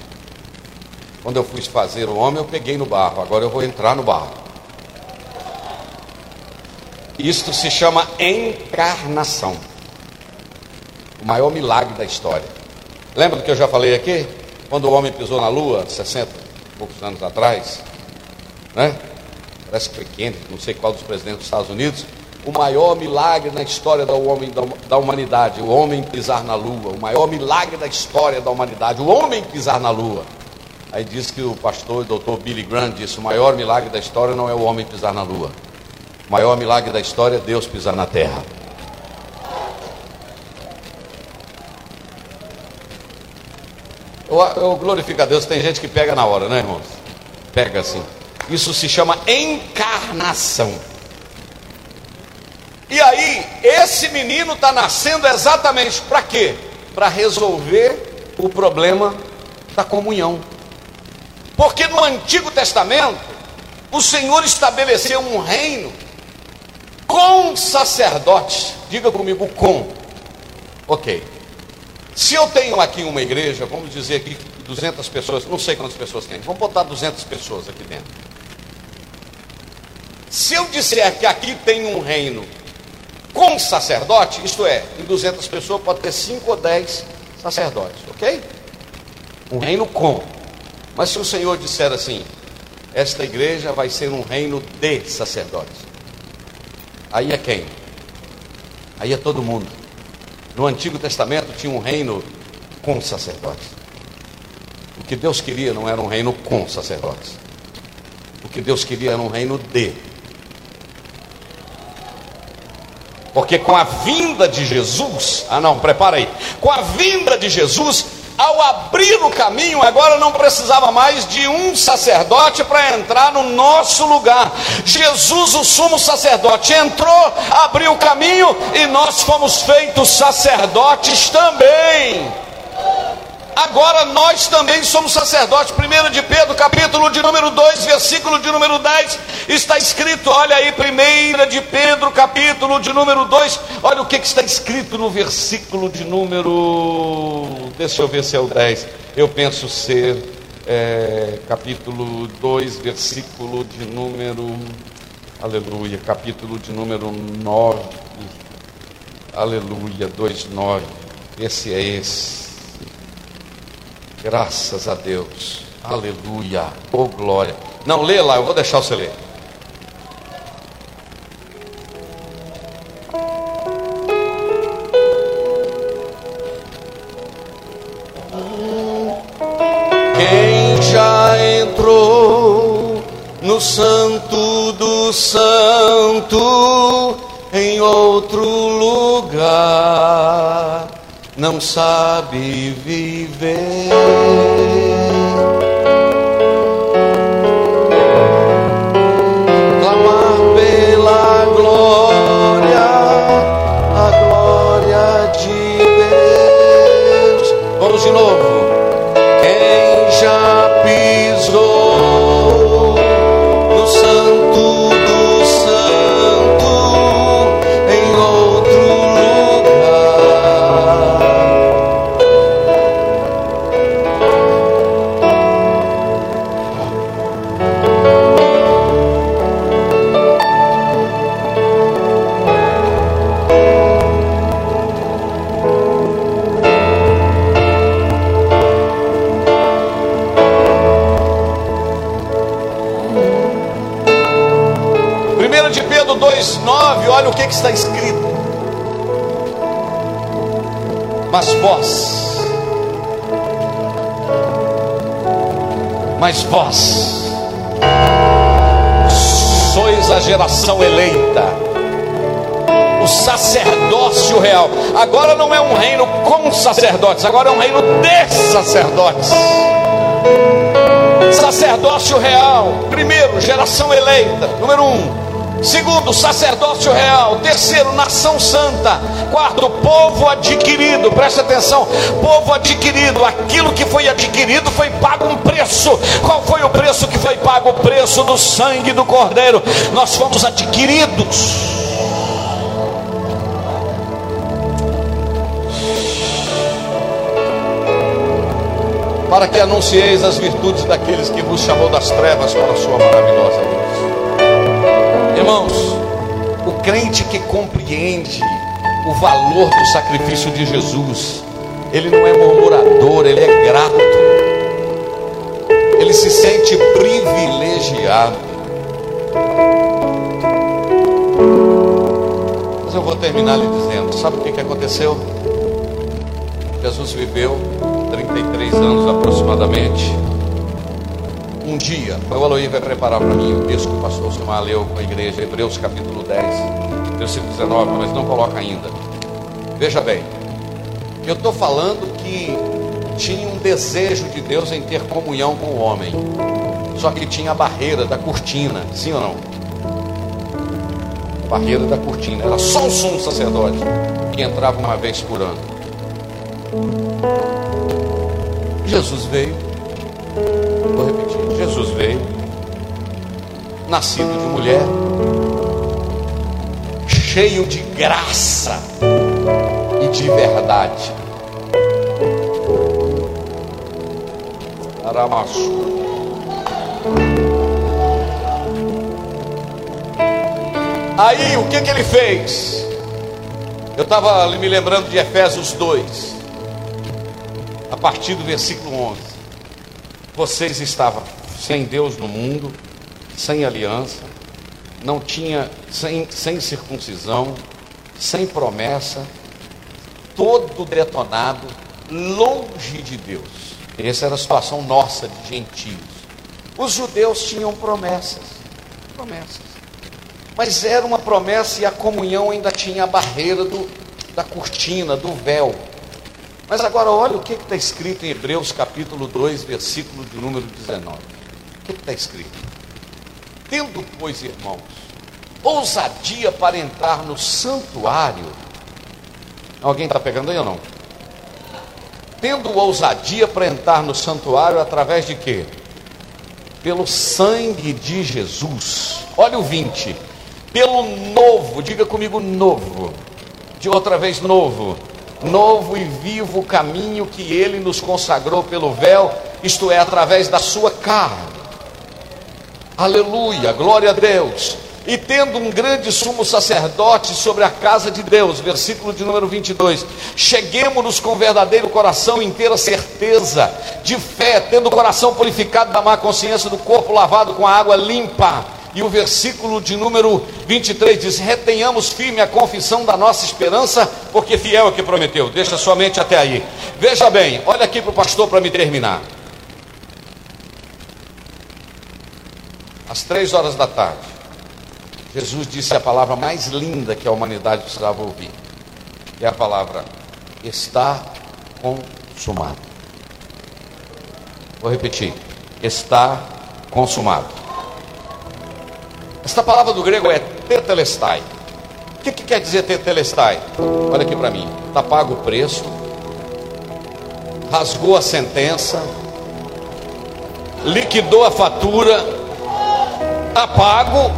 Quando eu fui fazer o homem, eu peguei no barro, agora eu vou entrar no barro. Isto se chama encarnação o maior milagre da história. Lembra do que eu já falei aqui? Quando o homem pisou na lua, 60 e poucos anos atrás, né? Parece que foi Kennedy, não sei qual dos presidentes dos Estados Unidos. O maior milagre na história do homem, da humanidade, o homem pisar na lua. O maior milagre da história da humanidade, o homem pisar na lua. Aí diz que o pastor o doutor Billy Graham disse: o maior milagre da história não é o homem pisar na lua. O maior milagre da história é Deus pisar na terra. Eu, eu glorifico a Deus, tem gente que pega na hora, né, irmãos? Pega assim. Isso se chama encarnação. E aí, esse menino está nascendo exatamente para quê? Para resolver o problema da comunhão. Porque no Antigo Testamento, o Senhor estabeleceu um reino com sacerdotes. Diga comigo, com. Ok. Se eu tenho aqui uma igreja, vamos dizer aqui 200 pessoas, não sei quantas pessoas tem, vamos botar 200 pessoas aqui dentro. Se eu disser que aqui tem um reino com sacerdote, isto é, em 200 pessoas pode ter 5 ou 10 sacerdotes, ok? Um reino com. Mas se o Senhor disser assim, esta igreja vai ser um reino de sacerdotes, aí é quem? Aí é todo mundo. No Antigo Testamento tinha um reino com sacerdotes. O que Deus queria não era um reino com sacerdotes. O que Deus queria era um reino de Porque com a vinda de Jesus, ah não, prepara aí. Com a vinda de Jesus, ao abrir o caminho, agora não precisava mais de um sacerdote para entrar no nosso lugar. Jesus, o sumo sacerdote, entrou, abriu o caminho e nós fomos feitos sacerdotes também. Agora nós também somos sacerdotes. 1 de Pedro, capítulo de número 2, versículo de número 10, está escrito, olha aí, 1 de Pedro, capítulo de número 2, olha o que, que está escrito no versículo de número. Deixa eu ver se é o 10. Eu penso ser é, capítulo 2, versículo de número. Aleluia, capítulo de número 9. Aleluia, 2, 9. Esse é esse. Graças a Deus. Aleluia. Oh glória. Não, lê lá, eu vou deixar você ler. Santo do santo em outro lugar não sabe viver. Vós sois a geração eleita, o sacerdócio real. Agora não é um reino com sacerdotes, agora é um reino de sacerdotes. Sacerdócio real, primeiro, geração eleita, número um. Segundo, sacerdócio real. Terceiro, nação santa. Quarto, povo adquirido. Preste atenção: povo adquirido. Aquilo que foi adquirido foi pago um preço. Qual foi o preço que foi pago? O preço do sangue do cordeiro. Nós fomos adquiridos. Para que anuncieis as virtudes daqueles que vos chamou das trevas para a sua maravilhosa luz. Irmãos, o crente que compreende o valor do sacrifício de Jesus, ele não é murmurador, ele é grato, ele se sente privilegiado. Mas eu vou terminar lhe dizendo: sabe o que, que aconteceu? Jesus viveu 33 anos aproximadamente. Um dia, o Aloí vai preparar para mim o texto que o pastor Silmar leu com a igreja, Hebreus capítulo 10, versículo 19, mas não coloca ainda. Veja bem, eu estou falando que tinha um desejo de Deus em ter comunhão com o homem, só que tinha a barreira da cortina, sim ou não? barreira da cortina. Era só o sumo sacerdote que entrava uma vez por ano. Jesus veio, vou repetir: Jesus veio, nascido de mulher, cheio de graça e de verdade. Aramaço. Aí o que, que ele fez? Eu estava me lembrando de Efésios 2, a partir do versículo 11. Vocês estavam sem Deus no mundo, sem aliança, não tinha, sem, sem circuncisão, sem promessa, todo detonado, longe de Deus. Essa era a situação nossa de gentios. Os judeus tinham promessas, promessas. Mas era uma promessa e a comunhão ainda tinha a barreira do, da cortina, do véu. Mas agora olha o que está escrito em Hebreus capítulo 2, versículo de número 19. O que está escrito? Tendo, pois, irmãos, ousadia para entrar no santuário. Alguém está pegando aí ou não? Tendo ousadia para entrar no santuário através de quê? Pelo sangue de Jesus. Olha o 20. Pelo novo, diga comigo novo. De outra vez novo. Novo e vivo caminho que ele nos consagrou pelo véu, isto é, através da sua carne Aleluia, glória a Deus. E tendo um grande sumo sacerdote sobre a casa de Deus, versículo de número 22. Cheguemos-nos com verdadeiro coração, inteira certeza de fé, tendo o coração purificado da má consciência do corpo lavado com a água limpa. E o versículo de número 23 diz: Retenhamos firme a confissão da nossa esperança, porque fiel é o que prometeu. Deixa sua mente até aí. Veja bem, olha aqui para o pastor para me terminar. Às três horas da tarde, Jesus disse a palavra mais linda que a humanidade precisava ouvir, é a palavra está consumado. Vou repetir, está consumado. Esta palavra do grego é tetelestai. O que, que quer dizer tetelestai? Olha aqui para mim. Está pago o preço, rasgou a sentença, liquidou a fatura, está pago,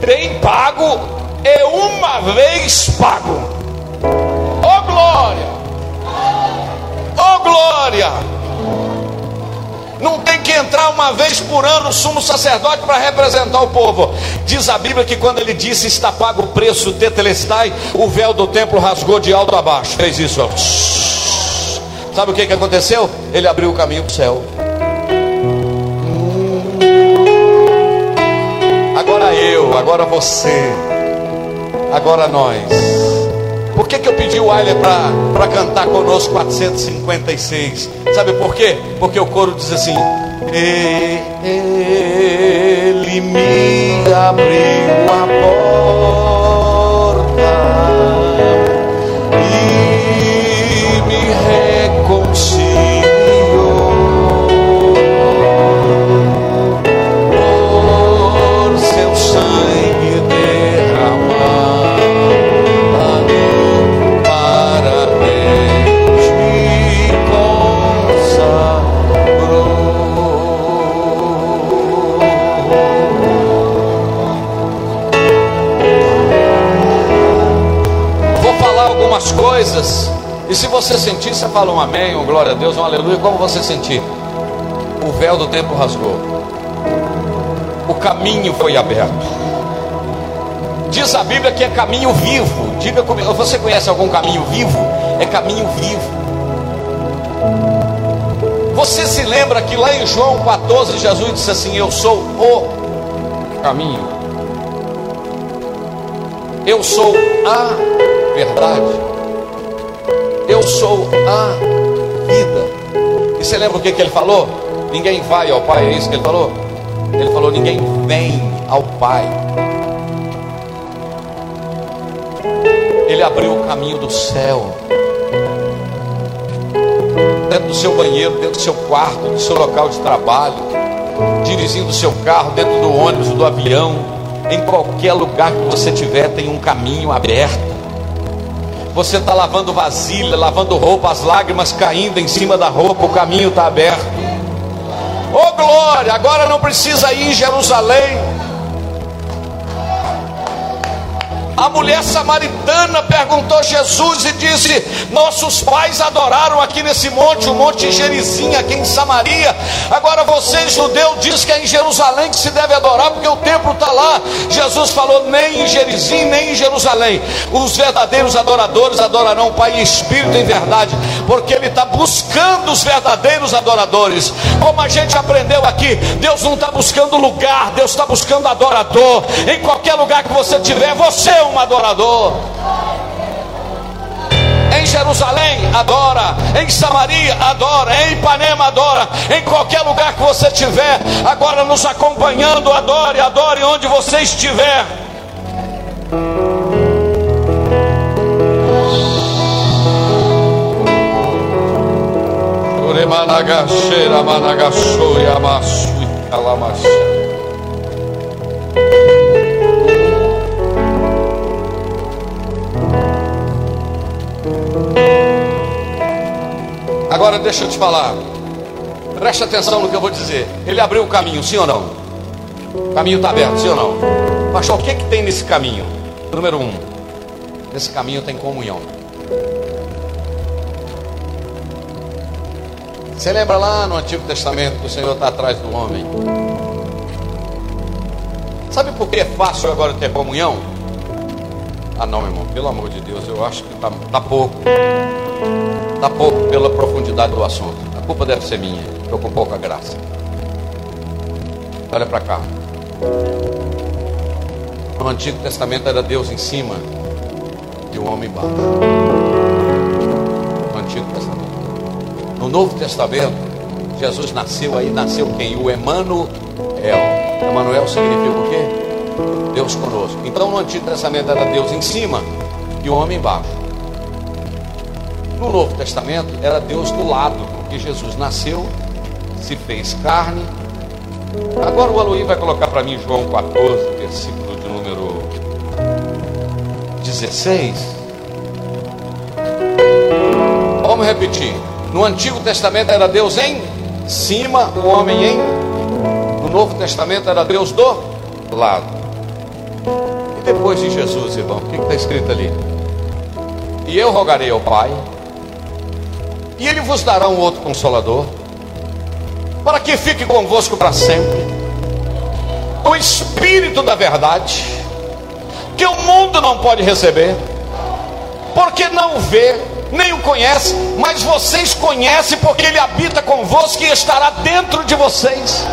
bem pago e uma vez pago. Oh glória! Oh glória! Não tem que entrar uma vez por ano o sumo sacerdote para representar o povo. Diz a Bíblia que quando ele disse está pago o preço de Telestai, o véu do templo rasgou de alto a baixo. Fez isso. Sabe o que, que aconteceu? Ele abriu o caminho para o céu. Agora você, agora nós. Por que, que eu pedi o Ailer para cantar conosco 456? Sabe por quê? Porque o coro diz assim: Ele me abriu a porta coisas, e se você sentir, você fala um amém, um glória a Deus, um aleluia, como você sentir? O véu do tempo rasgou, o caminho foi aberto. Diz a Bíblia que é caminho vivo. Diga comigo, você conhece algum caminho vivo? É caminho vivo. Você se lembra que lá em João 14, Jesus disse assim: Eu sou o caminho, eu sou a verdade. Sou a vida. E você lembra o que, que ele falou? Ninguém vai ao Pai, é isso que ele falou? Ele falou: ninguém vem ao Pai. Ele abriu o caminho do céu. Dentro do seu banheiro, dentro do seu quarto, do seu local de trabalho, dirigindo o seu carro, dentro do ônibus, do avião, Em qualquer lugar que você tiver, tem um caminho aberto. Você está lavando vasilha, lavando roupa, as lágrimas caindo em cima da roupa, o caminho está aberto. Oh glória, agora não precisa ir em Jerusalém. A mulher samaritana perguntou a Jesus e disse: Nossos pais adoraram aqui nesse monte, o Monte Gerizim, aqui em Samaria. Agora você, judeu, diz que é em Jerusalém que se deve adorar, porque o templo está lá. Jesus falou: Nem em Gerizim, nem em Jerusalém. Os verdadeiros adoradores adorarão o Pai em espírito em verdade, porque Ele está buscando os verdadeiros adoradores. Como a gente aprendeu aqui, Deus não está buscando lugar, Deus está buscando adorador. Em qualquer lugar que você tiver, você é um adorador. Em Jerusalém, adora. Em Samaria, adora. Em Ipanema, adora. Em qualquer lugar que você estiver, agora nos acompanhando, adore, adore onde você estiver. Amassu e. Agora deixa eu te falar. Preste atenção no que eu vou dizer. Ele abriu o caminho, sim ou não? O caminho está aberto, sim ou não? Pastor, o que, que tem nesse caminho? Número um, nesse caminho tem comunhão. Você lembra lá no Antigo Testamento que o Senhor está atrás do homem? Sabe por que é fácil agora ter comunhão? Ah não, meu irmão, pelo amor de Deus, eu acho que está tá pouco. Pouco pela profundidade do assunto. A culpa deve ser minha. Estou com pouca graça. Olha para cá. No Antigo Testamento era Deus em cima e o homem embaixo. No Antigo Testamento. No Novo Testamento, Jesus nasceu aí, nasceu quem? O Emmanuel. Emmanuel significa o quê? Deus conosco. Então no Antigo Testamento era Deus em cima e o homem embaixo. No Novo Testamento era Deus do lado, porque Jesus nasceu, se fez carne. Agora o Aloí vai colocar para mim João 14, versículo de número 16. Vamos repetir. No Antigo Testamento era Deus em cima, o homem em. No Novo Testamento era Deus do lado. E depois de Jesus, irmão, o que está escrito ali? E eu rogarei ao Pai e ele vos dará um outro consolador, para que fique convosco para sempre. O Espírito da Verdade, que o mundo não pode receber, porque não vê, nem o conhece, mas vocês conhecem, porque ele habita convosco e estará dentro de vocês.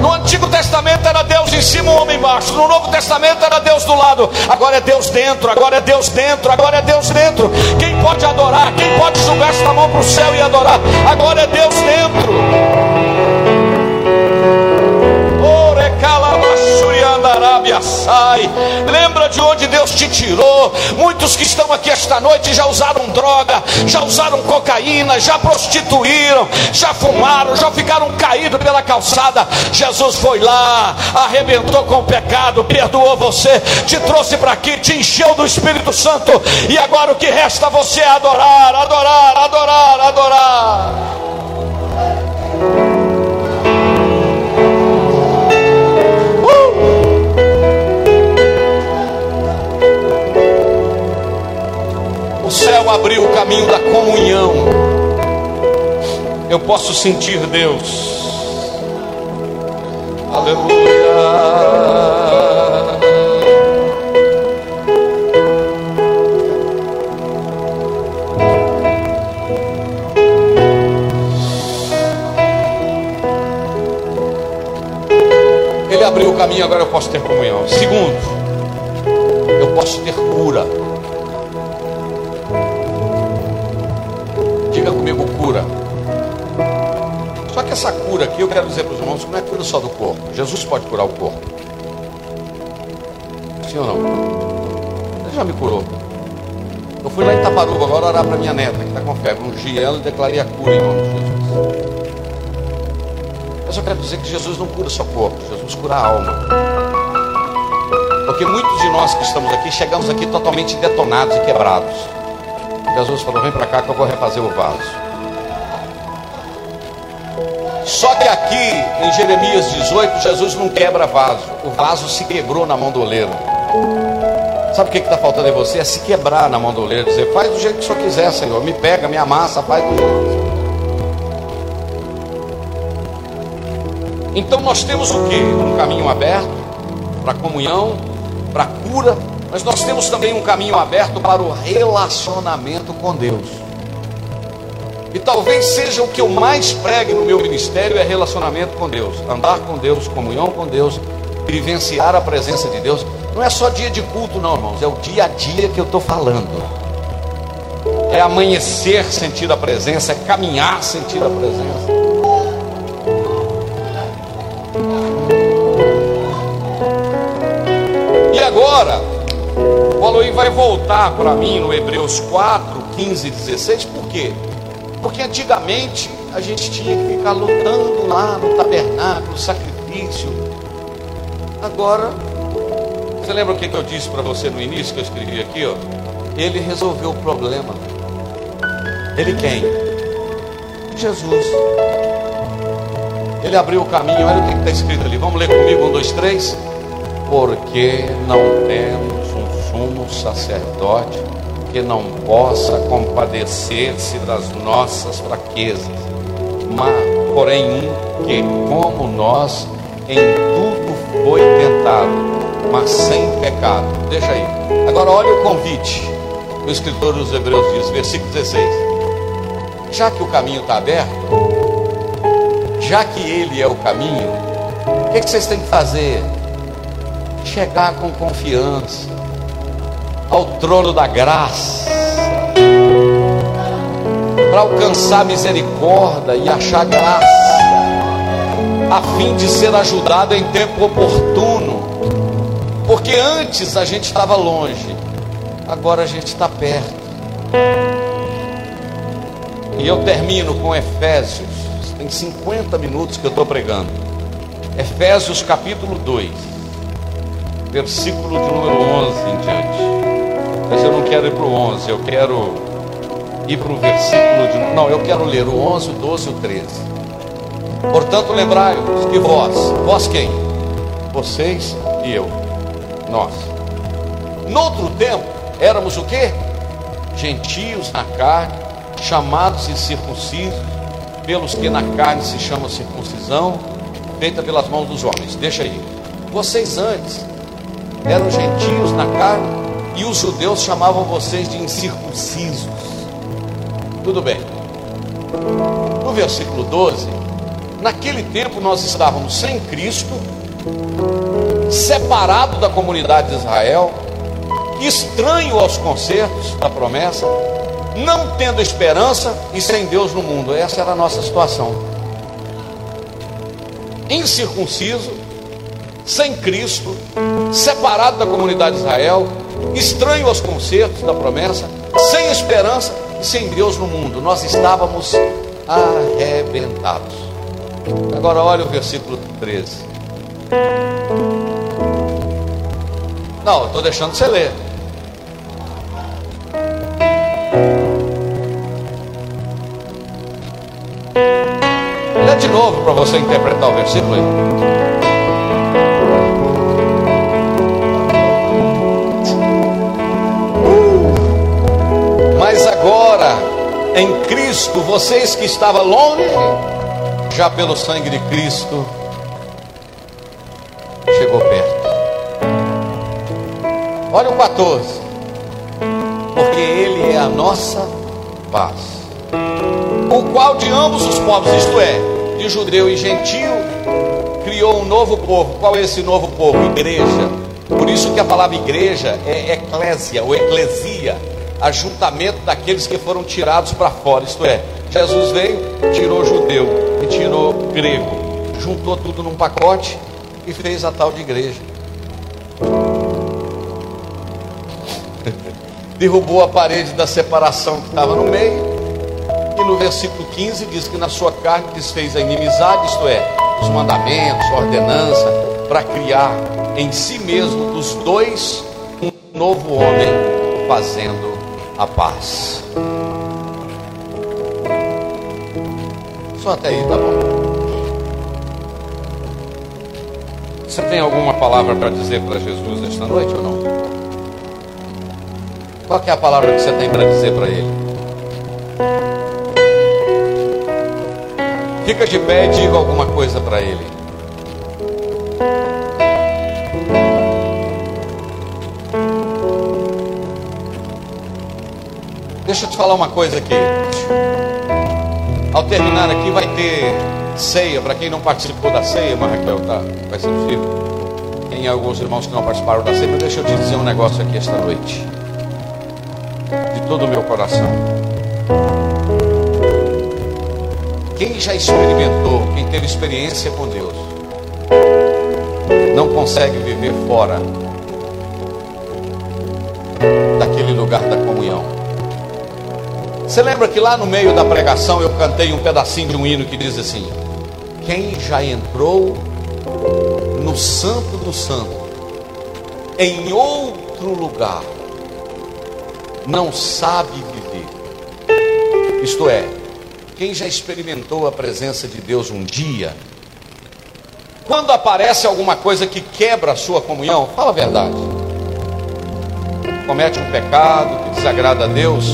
No Antigo Testamento era Deus em cima, o homem embaixo. No Novo Testamento era Deus do lado. Agora é Deus dentro, agora é Deus dentro, agora é Deus dentro. Quem pode adorar? Quem pode jogar esta mão para o céu e adorar? Agora é Deus dentro. Arábia sai. Lembra de onde Deus te tirou? Muitos que estão aqui esta noite já usaram droga, já usaram cocaína, já prostituíram, já fumaram, já ficaram caídos pela calçada. Jesus foi lá, arrebentou com o pecado, perdoou você, te trouxe para aqui, te encheu do Espírito Santo. E agora o que resta a você é adorar, adorar, adorar, adorar. Céu abriu o caminho da comunhão. Eu posso sentir Deus. Aleluia. Ele abriu o caminho, agora eu posso ter comunhão. Segundo, eu posso ter cura. Cura. Só que essa cura aqui, eu quero dizer para os irmãos, não é cura só do corpo. Jesus pode curar o corpo. Sim ou não? Ele já me curou. Eu fui lá em Taparuba agora orar para minha neta, que está com febre. Ungi ela e declarei a cura em nome de Jesus. Eu só quero dizer que Jesus não cura só corpo, Jesus cura a alma. Porque muitos de nós que estamos aqui chegamos aqui totalmente detonados e quebrados. Jesus falou: Vem para cá que eu vou refazer o vaso. Só que aqui em Jeremias 18, Jesus não quebra vaso. O vaso se quebrou na mão do oleiro. Sabe o que está faltando em você? É se quebrar na mão do oleiro. Dizer, faz do jeito que o senhor quiser, Senhor. Me pega, me amassa, faz do jeito. Então nós temos o que? Um caminho aberto para comunhão, para cura, mas nós temos também um caminho aberto para o relacionamento com Deus. E talvez seja o que eu mais pregue no meu ministério é relacionamento com Deus, andar com Deus, comunhão com Deus, vivenciar a presença de Deus. Não é só dia de culto, não, irmãos, é o dia a dia que eu estou falando. É amanhecer sentir a presença, é caminhar sentir a presença. E agora, o Aloí vai voltar para mim no Hebreus 4, 15 e 16, por quê? Porque antigamente a gente tinha que ficar lutando lá no tabernáculo, sacrifício. Agora, você lembra o que eu disse para você no início que eu escrevi aqui? Ó? Ele resolveu o problema. Ele quem? Jesus. Ele abriu o caminho, olha o que está escrito ali. Vamos ler comigo, um, dois, três. Porque não temos um sumo sacerdote que não possa compadecer-se das nossas fraquezas, mas porém um que, como nós, em tudo foi tentado, mas sem pecado. Deixa aí. Agora olha o convite. O escritor dos Hebreus diz, versículo 16: Já que o caminho está aberto, já que ele é o caminho, o que, que vocês têm que fazer? Chegar com confiança ao trono da graça, para alcançar misericórdia e achar graça, a fim de ser ajudado em tempo oportuno, porque antes a gente estava longe, agora a gente está perto. E eu termino com Efésios, tem 50 minutos que eu estou pregando. Efésios capítulo 2, versículo de número 11 em diante. Mas eu não quero ir para o 11, eu quero ir para o versículo de. Não, eu quero ler o 11, o 12 e o 13. Portanto, lembrai-vos que vós, vós quem? Vocês e eu, nós. Noutro tempo, éramos o que? Gentios na carne, chamados e circuncisos, pelos que na carne se chama circuncisão, feita pelas mãos dos homens. Deixa aí. Vocês antes eram gentios na carne, e os judeus chamavam vocês de incircuncisos. Tudo bem. No versículo 12, naquele tempo nós estávamos sem Cristo, separado da comunidade de Israel, estranho aos concertos da promessa, não tendo esperança e sem Deus no mundo. Essa era a nossa situação. Incircunciso, sem Cristo, separado da comunidade de Israel, estranho aos concertos da promessa, sem esperança e sem Deus no mundo. Nós estávamos arrebentados. Agora olha o versículo 13. Não, estou deixando você ler. Lê de novo para você interpretar o versículo aí. Em Cristo, vocês que estavam longe, já pelo sangue de Cristo, chegou perto. Olha o 14. Porque Ele é a nossa paz, o qual de ambos os povos, isto é, de judeu e gentio, criou um novo povo. Qual é esse novo povo? Igreja. Por isso que a palavra igreja é eclésia ou eclesia ajuntamento daqueles que foram tirados para fora. Isto é, Jesus veio, tirou judeu e tirou grego, juntou tudo num pacote e fez a tal de igreja. Derrubou a parede da separação que estava no meio. E no versículo 15 diz que na sua carne desfez a inimizade, isto é, os mandamentos, a ordenança, para criar em si mesmo dos dois um novo homem fazendo a paz. Só até aí, tá bom? Você tem alguma palavra para dizer para Jesus esta noite ou não? Qual é a palavra que você tem para dizer para ele? Fica de pé e diga alguma coisa para ele. Deixa eu te falar uma coisa aqui. Ao terminar aqui vai ter ceia, para quem não participou da ceia, mas Raquel, tá, vai ser possível. Tem alguns irmãos que não participaram da ceia, mas deixa eu te dizer um negócio aqui esta noite. De todo o meu coração. Quem já experimentou, quem teve experiência com Deus, não consegue viver fora daquele lugar da. Você lembra que lá no meio da pregação eu cantei um pedacinho de um hino que diz assim: Quem já entrou no Santo do Santo, em outro lugar, não sabe viver. Isto é, quem já experimentou a presença de Deus um dia, quando aparece alguma coisa que quebra a sua comunhão, fala a verdade. Comete um pecado que desagrada a Deus,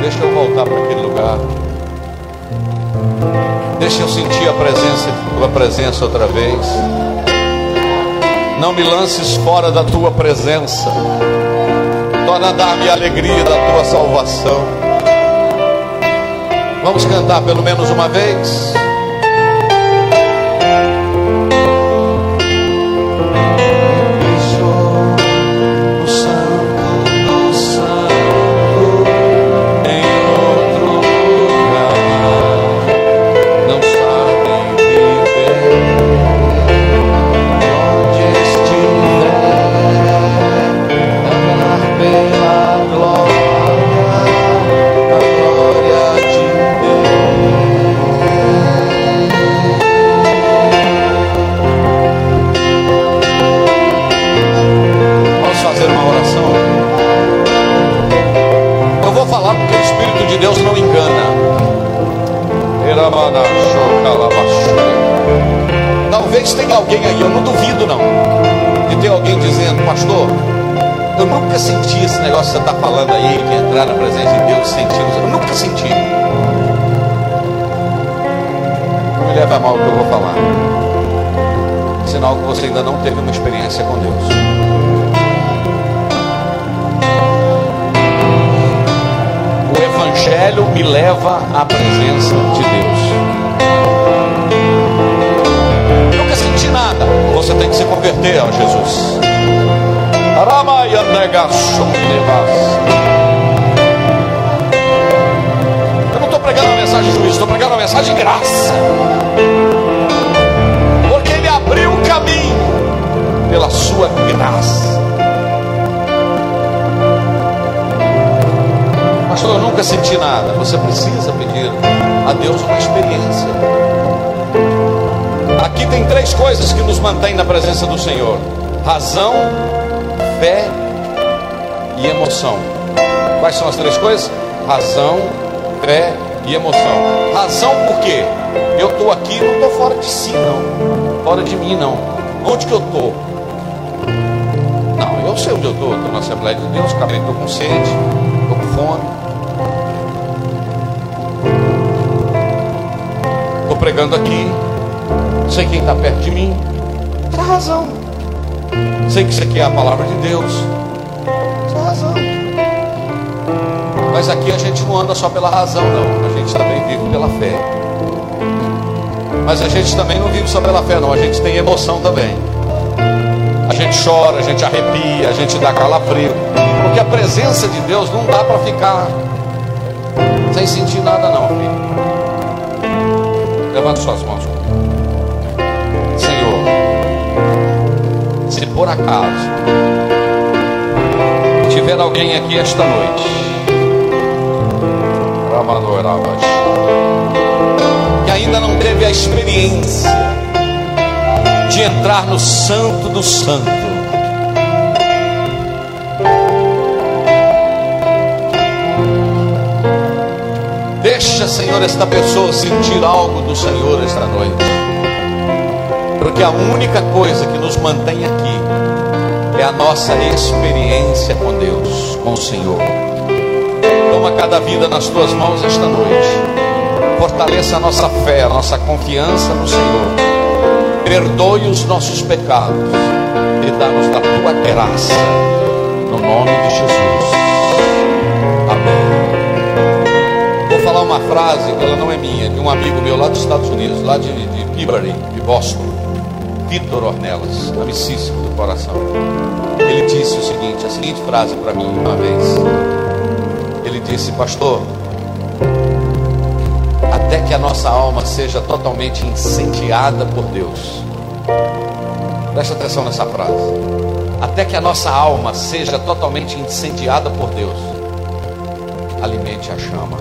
deixa eu voltar para aquele lugar. Deixa eu sentir a presença, tua presença outra vez. Não me lances fora da tua presença torna a dar-me a alegria da tua salvação. Vamos cantar pelo menos uma vez. Razão, fé e emoção. Quais são as três coisas? Razão, fé e emoção. Razão por quê? Eu estou aqui, não estou fora de si, não. Fora de mim, não. Onde que eu estou? Não, eu sei onde eu estou. Estou na Assembleia de Deus, estou com sede, estou com fome. Estou pregando aqui. Sei quem está perto de mim. Razão. Sei que isso aqui é a palavra de Deus. Tem razão. Mas aqui a gente não anda só pela razão, não. A gente também vive pela fé. Mas a gente também não vive só pela fé, não. A gente tem emoção também. A gente chora, a gente arrepia, a gente dá calafrio. Porque a presença de Deus não dá para ficar sem sentir nada, não, filho. Levante suas mãos. Por acaso tiver alguém aqui esta noite que ainda não teve a experiência de entrar no Santo do Santo. Deixa, Senhor, esta pessoa sentir algo do Senhor esta noite. Porque a única coisa que nos mantém aqui é a nossa experiência com Deus, com o Senhor. Toma cada vida nas tuas mãos esta noite. Fortaleça a nossa fé, a nossa confiança no Senhor. Perdoe os nossos pecados e dá-nos da tua graça. No nome de Jesus. Amém. Vou falar uma frase, ela não é minha, de um amigo meu lá dos Estados Unidos, lá de, de de Boston. Vitor Ornelas, amicíssimo do coração. Ele disse o seguinte, a seguinte frase para mim uma vez. Ele disse, pastor, até que a nossa alma seja totalmente incendiada por Deus. Presta atenção nessa frase. Até que a nossa alma seja totalmente incendiada por Deus, alimente a chama.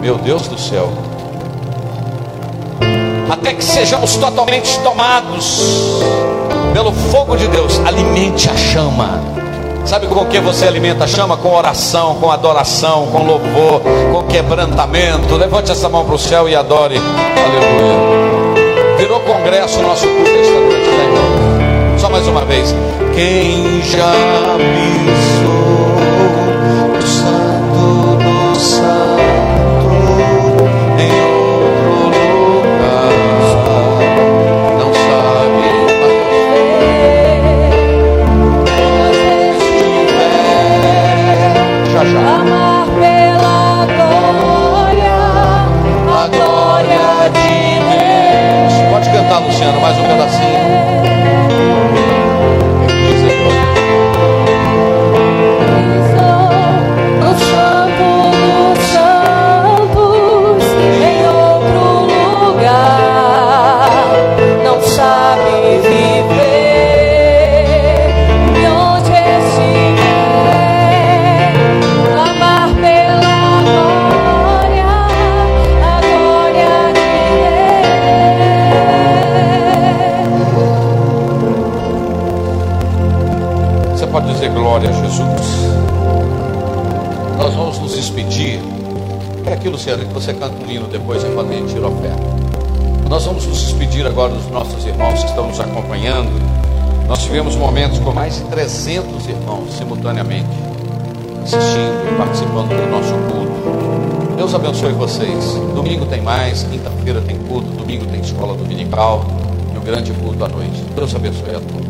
Meu Deus do céu. Até que sejamos totalmente tomados pelo fogo de Deus, alimente a chama. Sabe com que você alimenta a chama? Com oração, com adoração, com louvor, com quebrantamento. Levante essa mão para o céu e adore. Aleluia. Virou congresso nosso culto esta noite, né? Só mais uma vez. Quem já pisou o santo do santo mais um pedacinho. Glória a Jesus. Nós vamos nos despedir. É aquilo, Luciano, que você canta um hino depois enquanto a gente tira a oferta. Nós vamos nos despedir agora dos nossos irmãos que estão nos acompanhando. Nós tivemos momentos com mais de 300 irmãos simultaneamente assistindo e participando do nosso culto. Deus abençoe vocês. Domingo tem mais, quinta-feira tem culto, domingo tem escola dominical e o grande culto à noite. Deus abençoe a todos.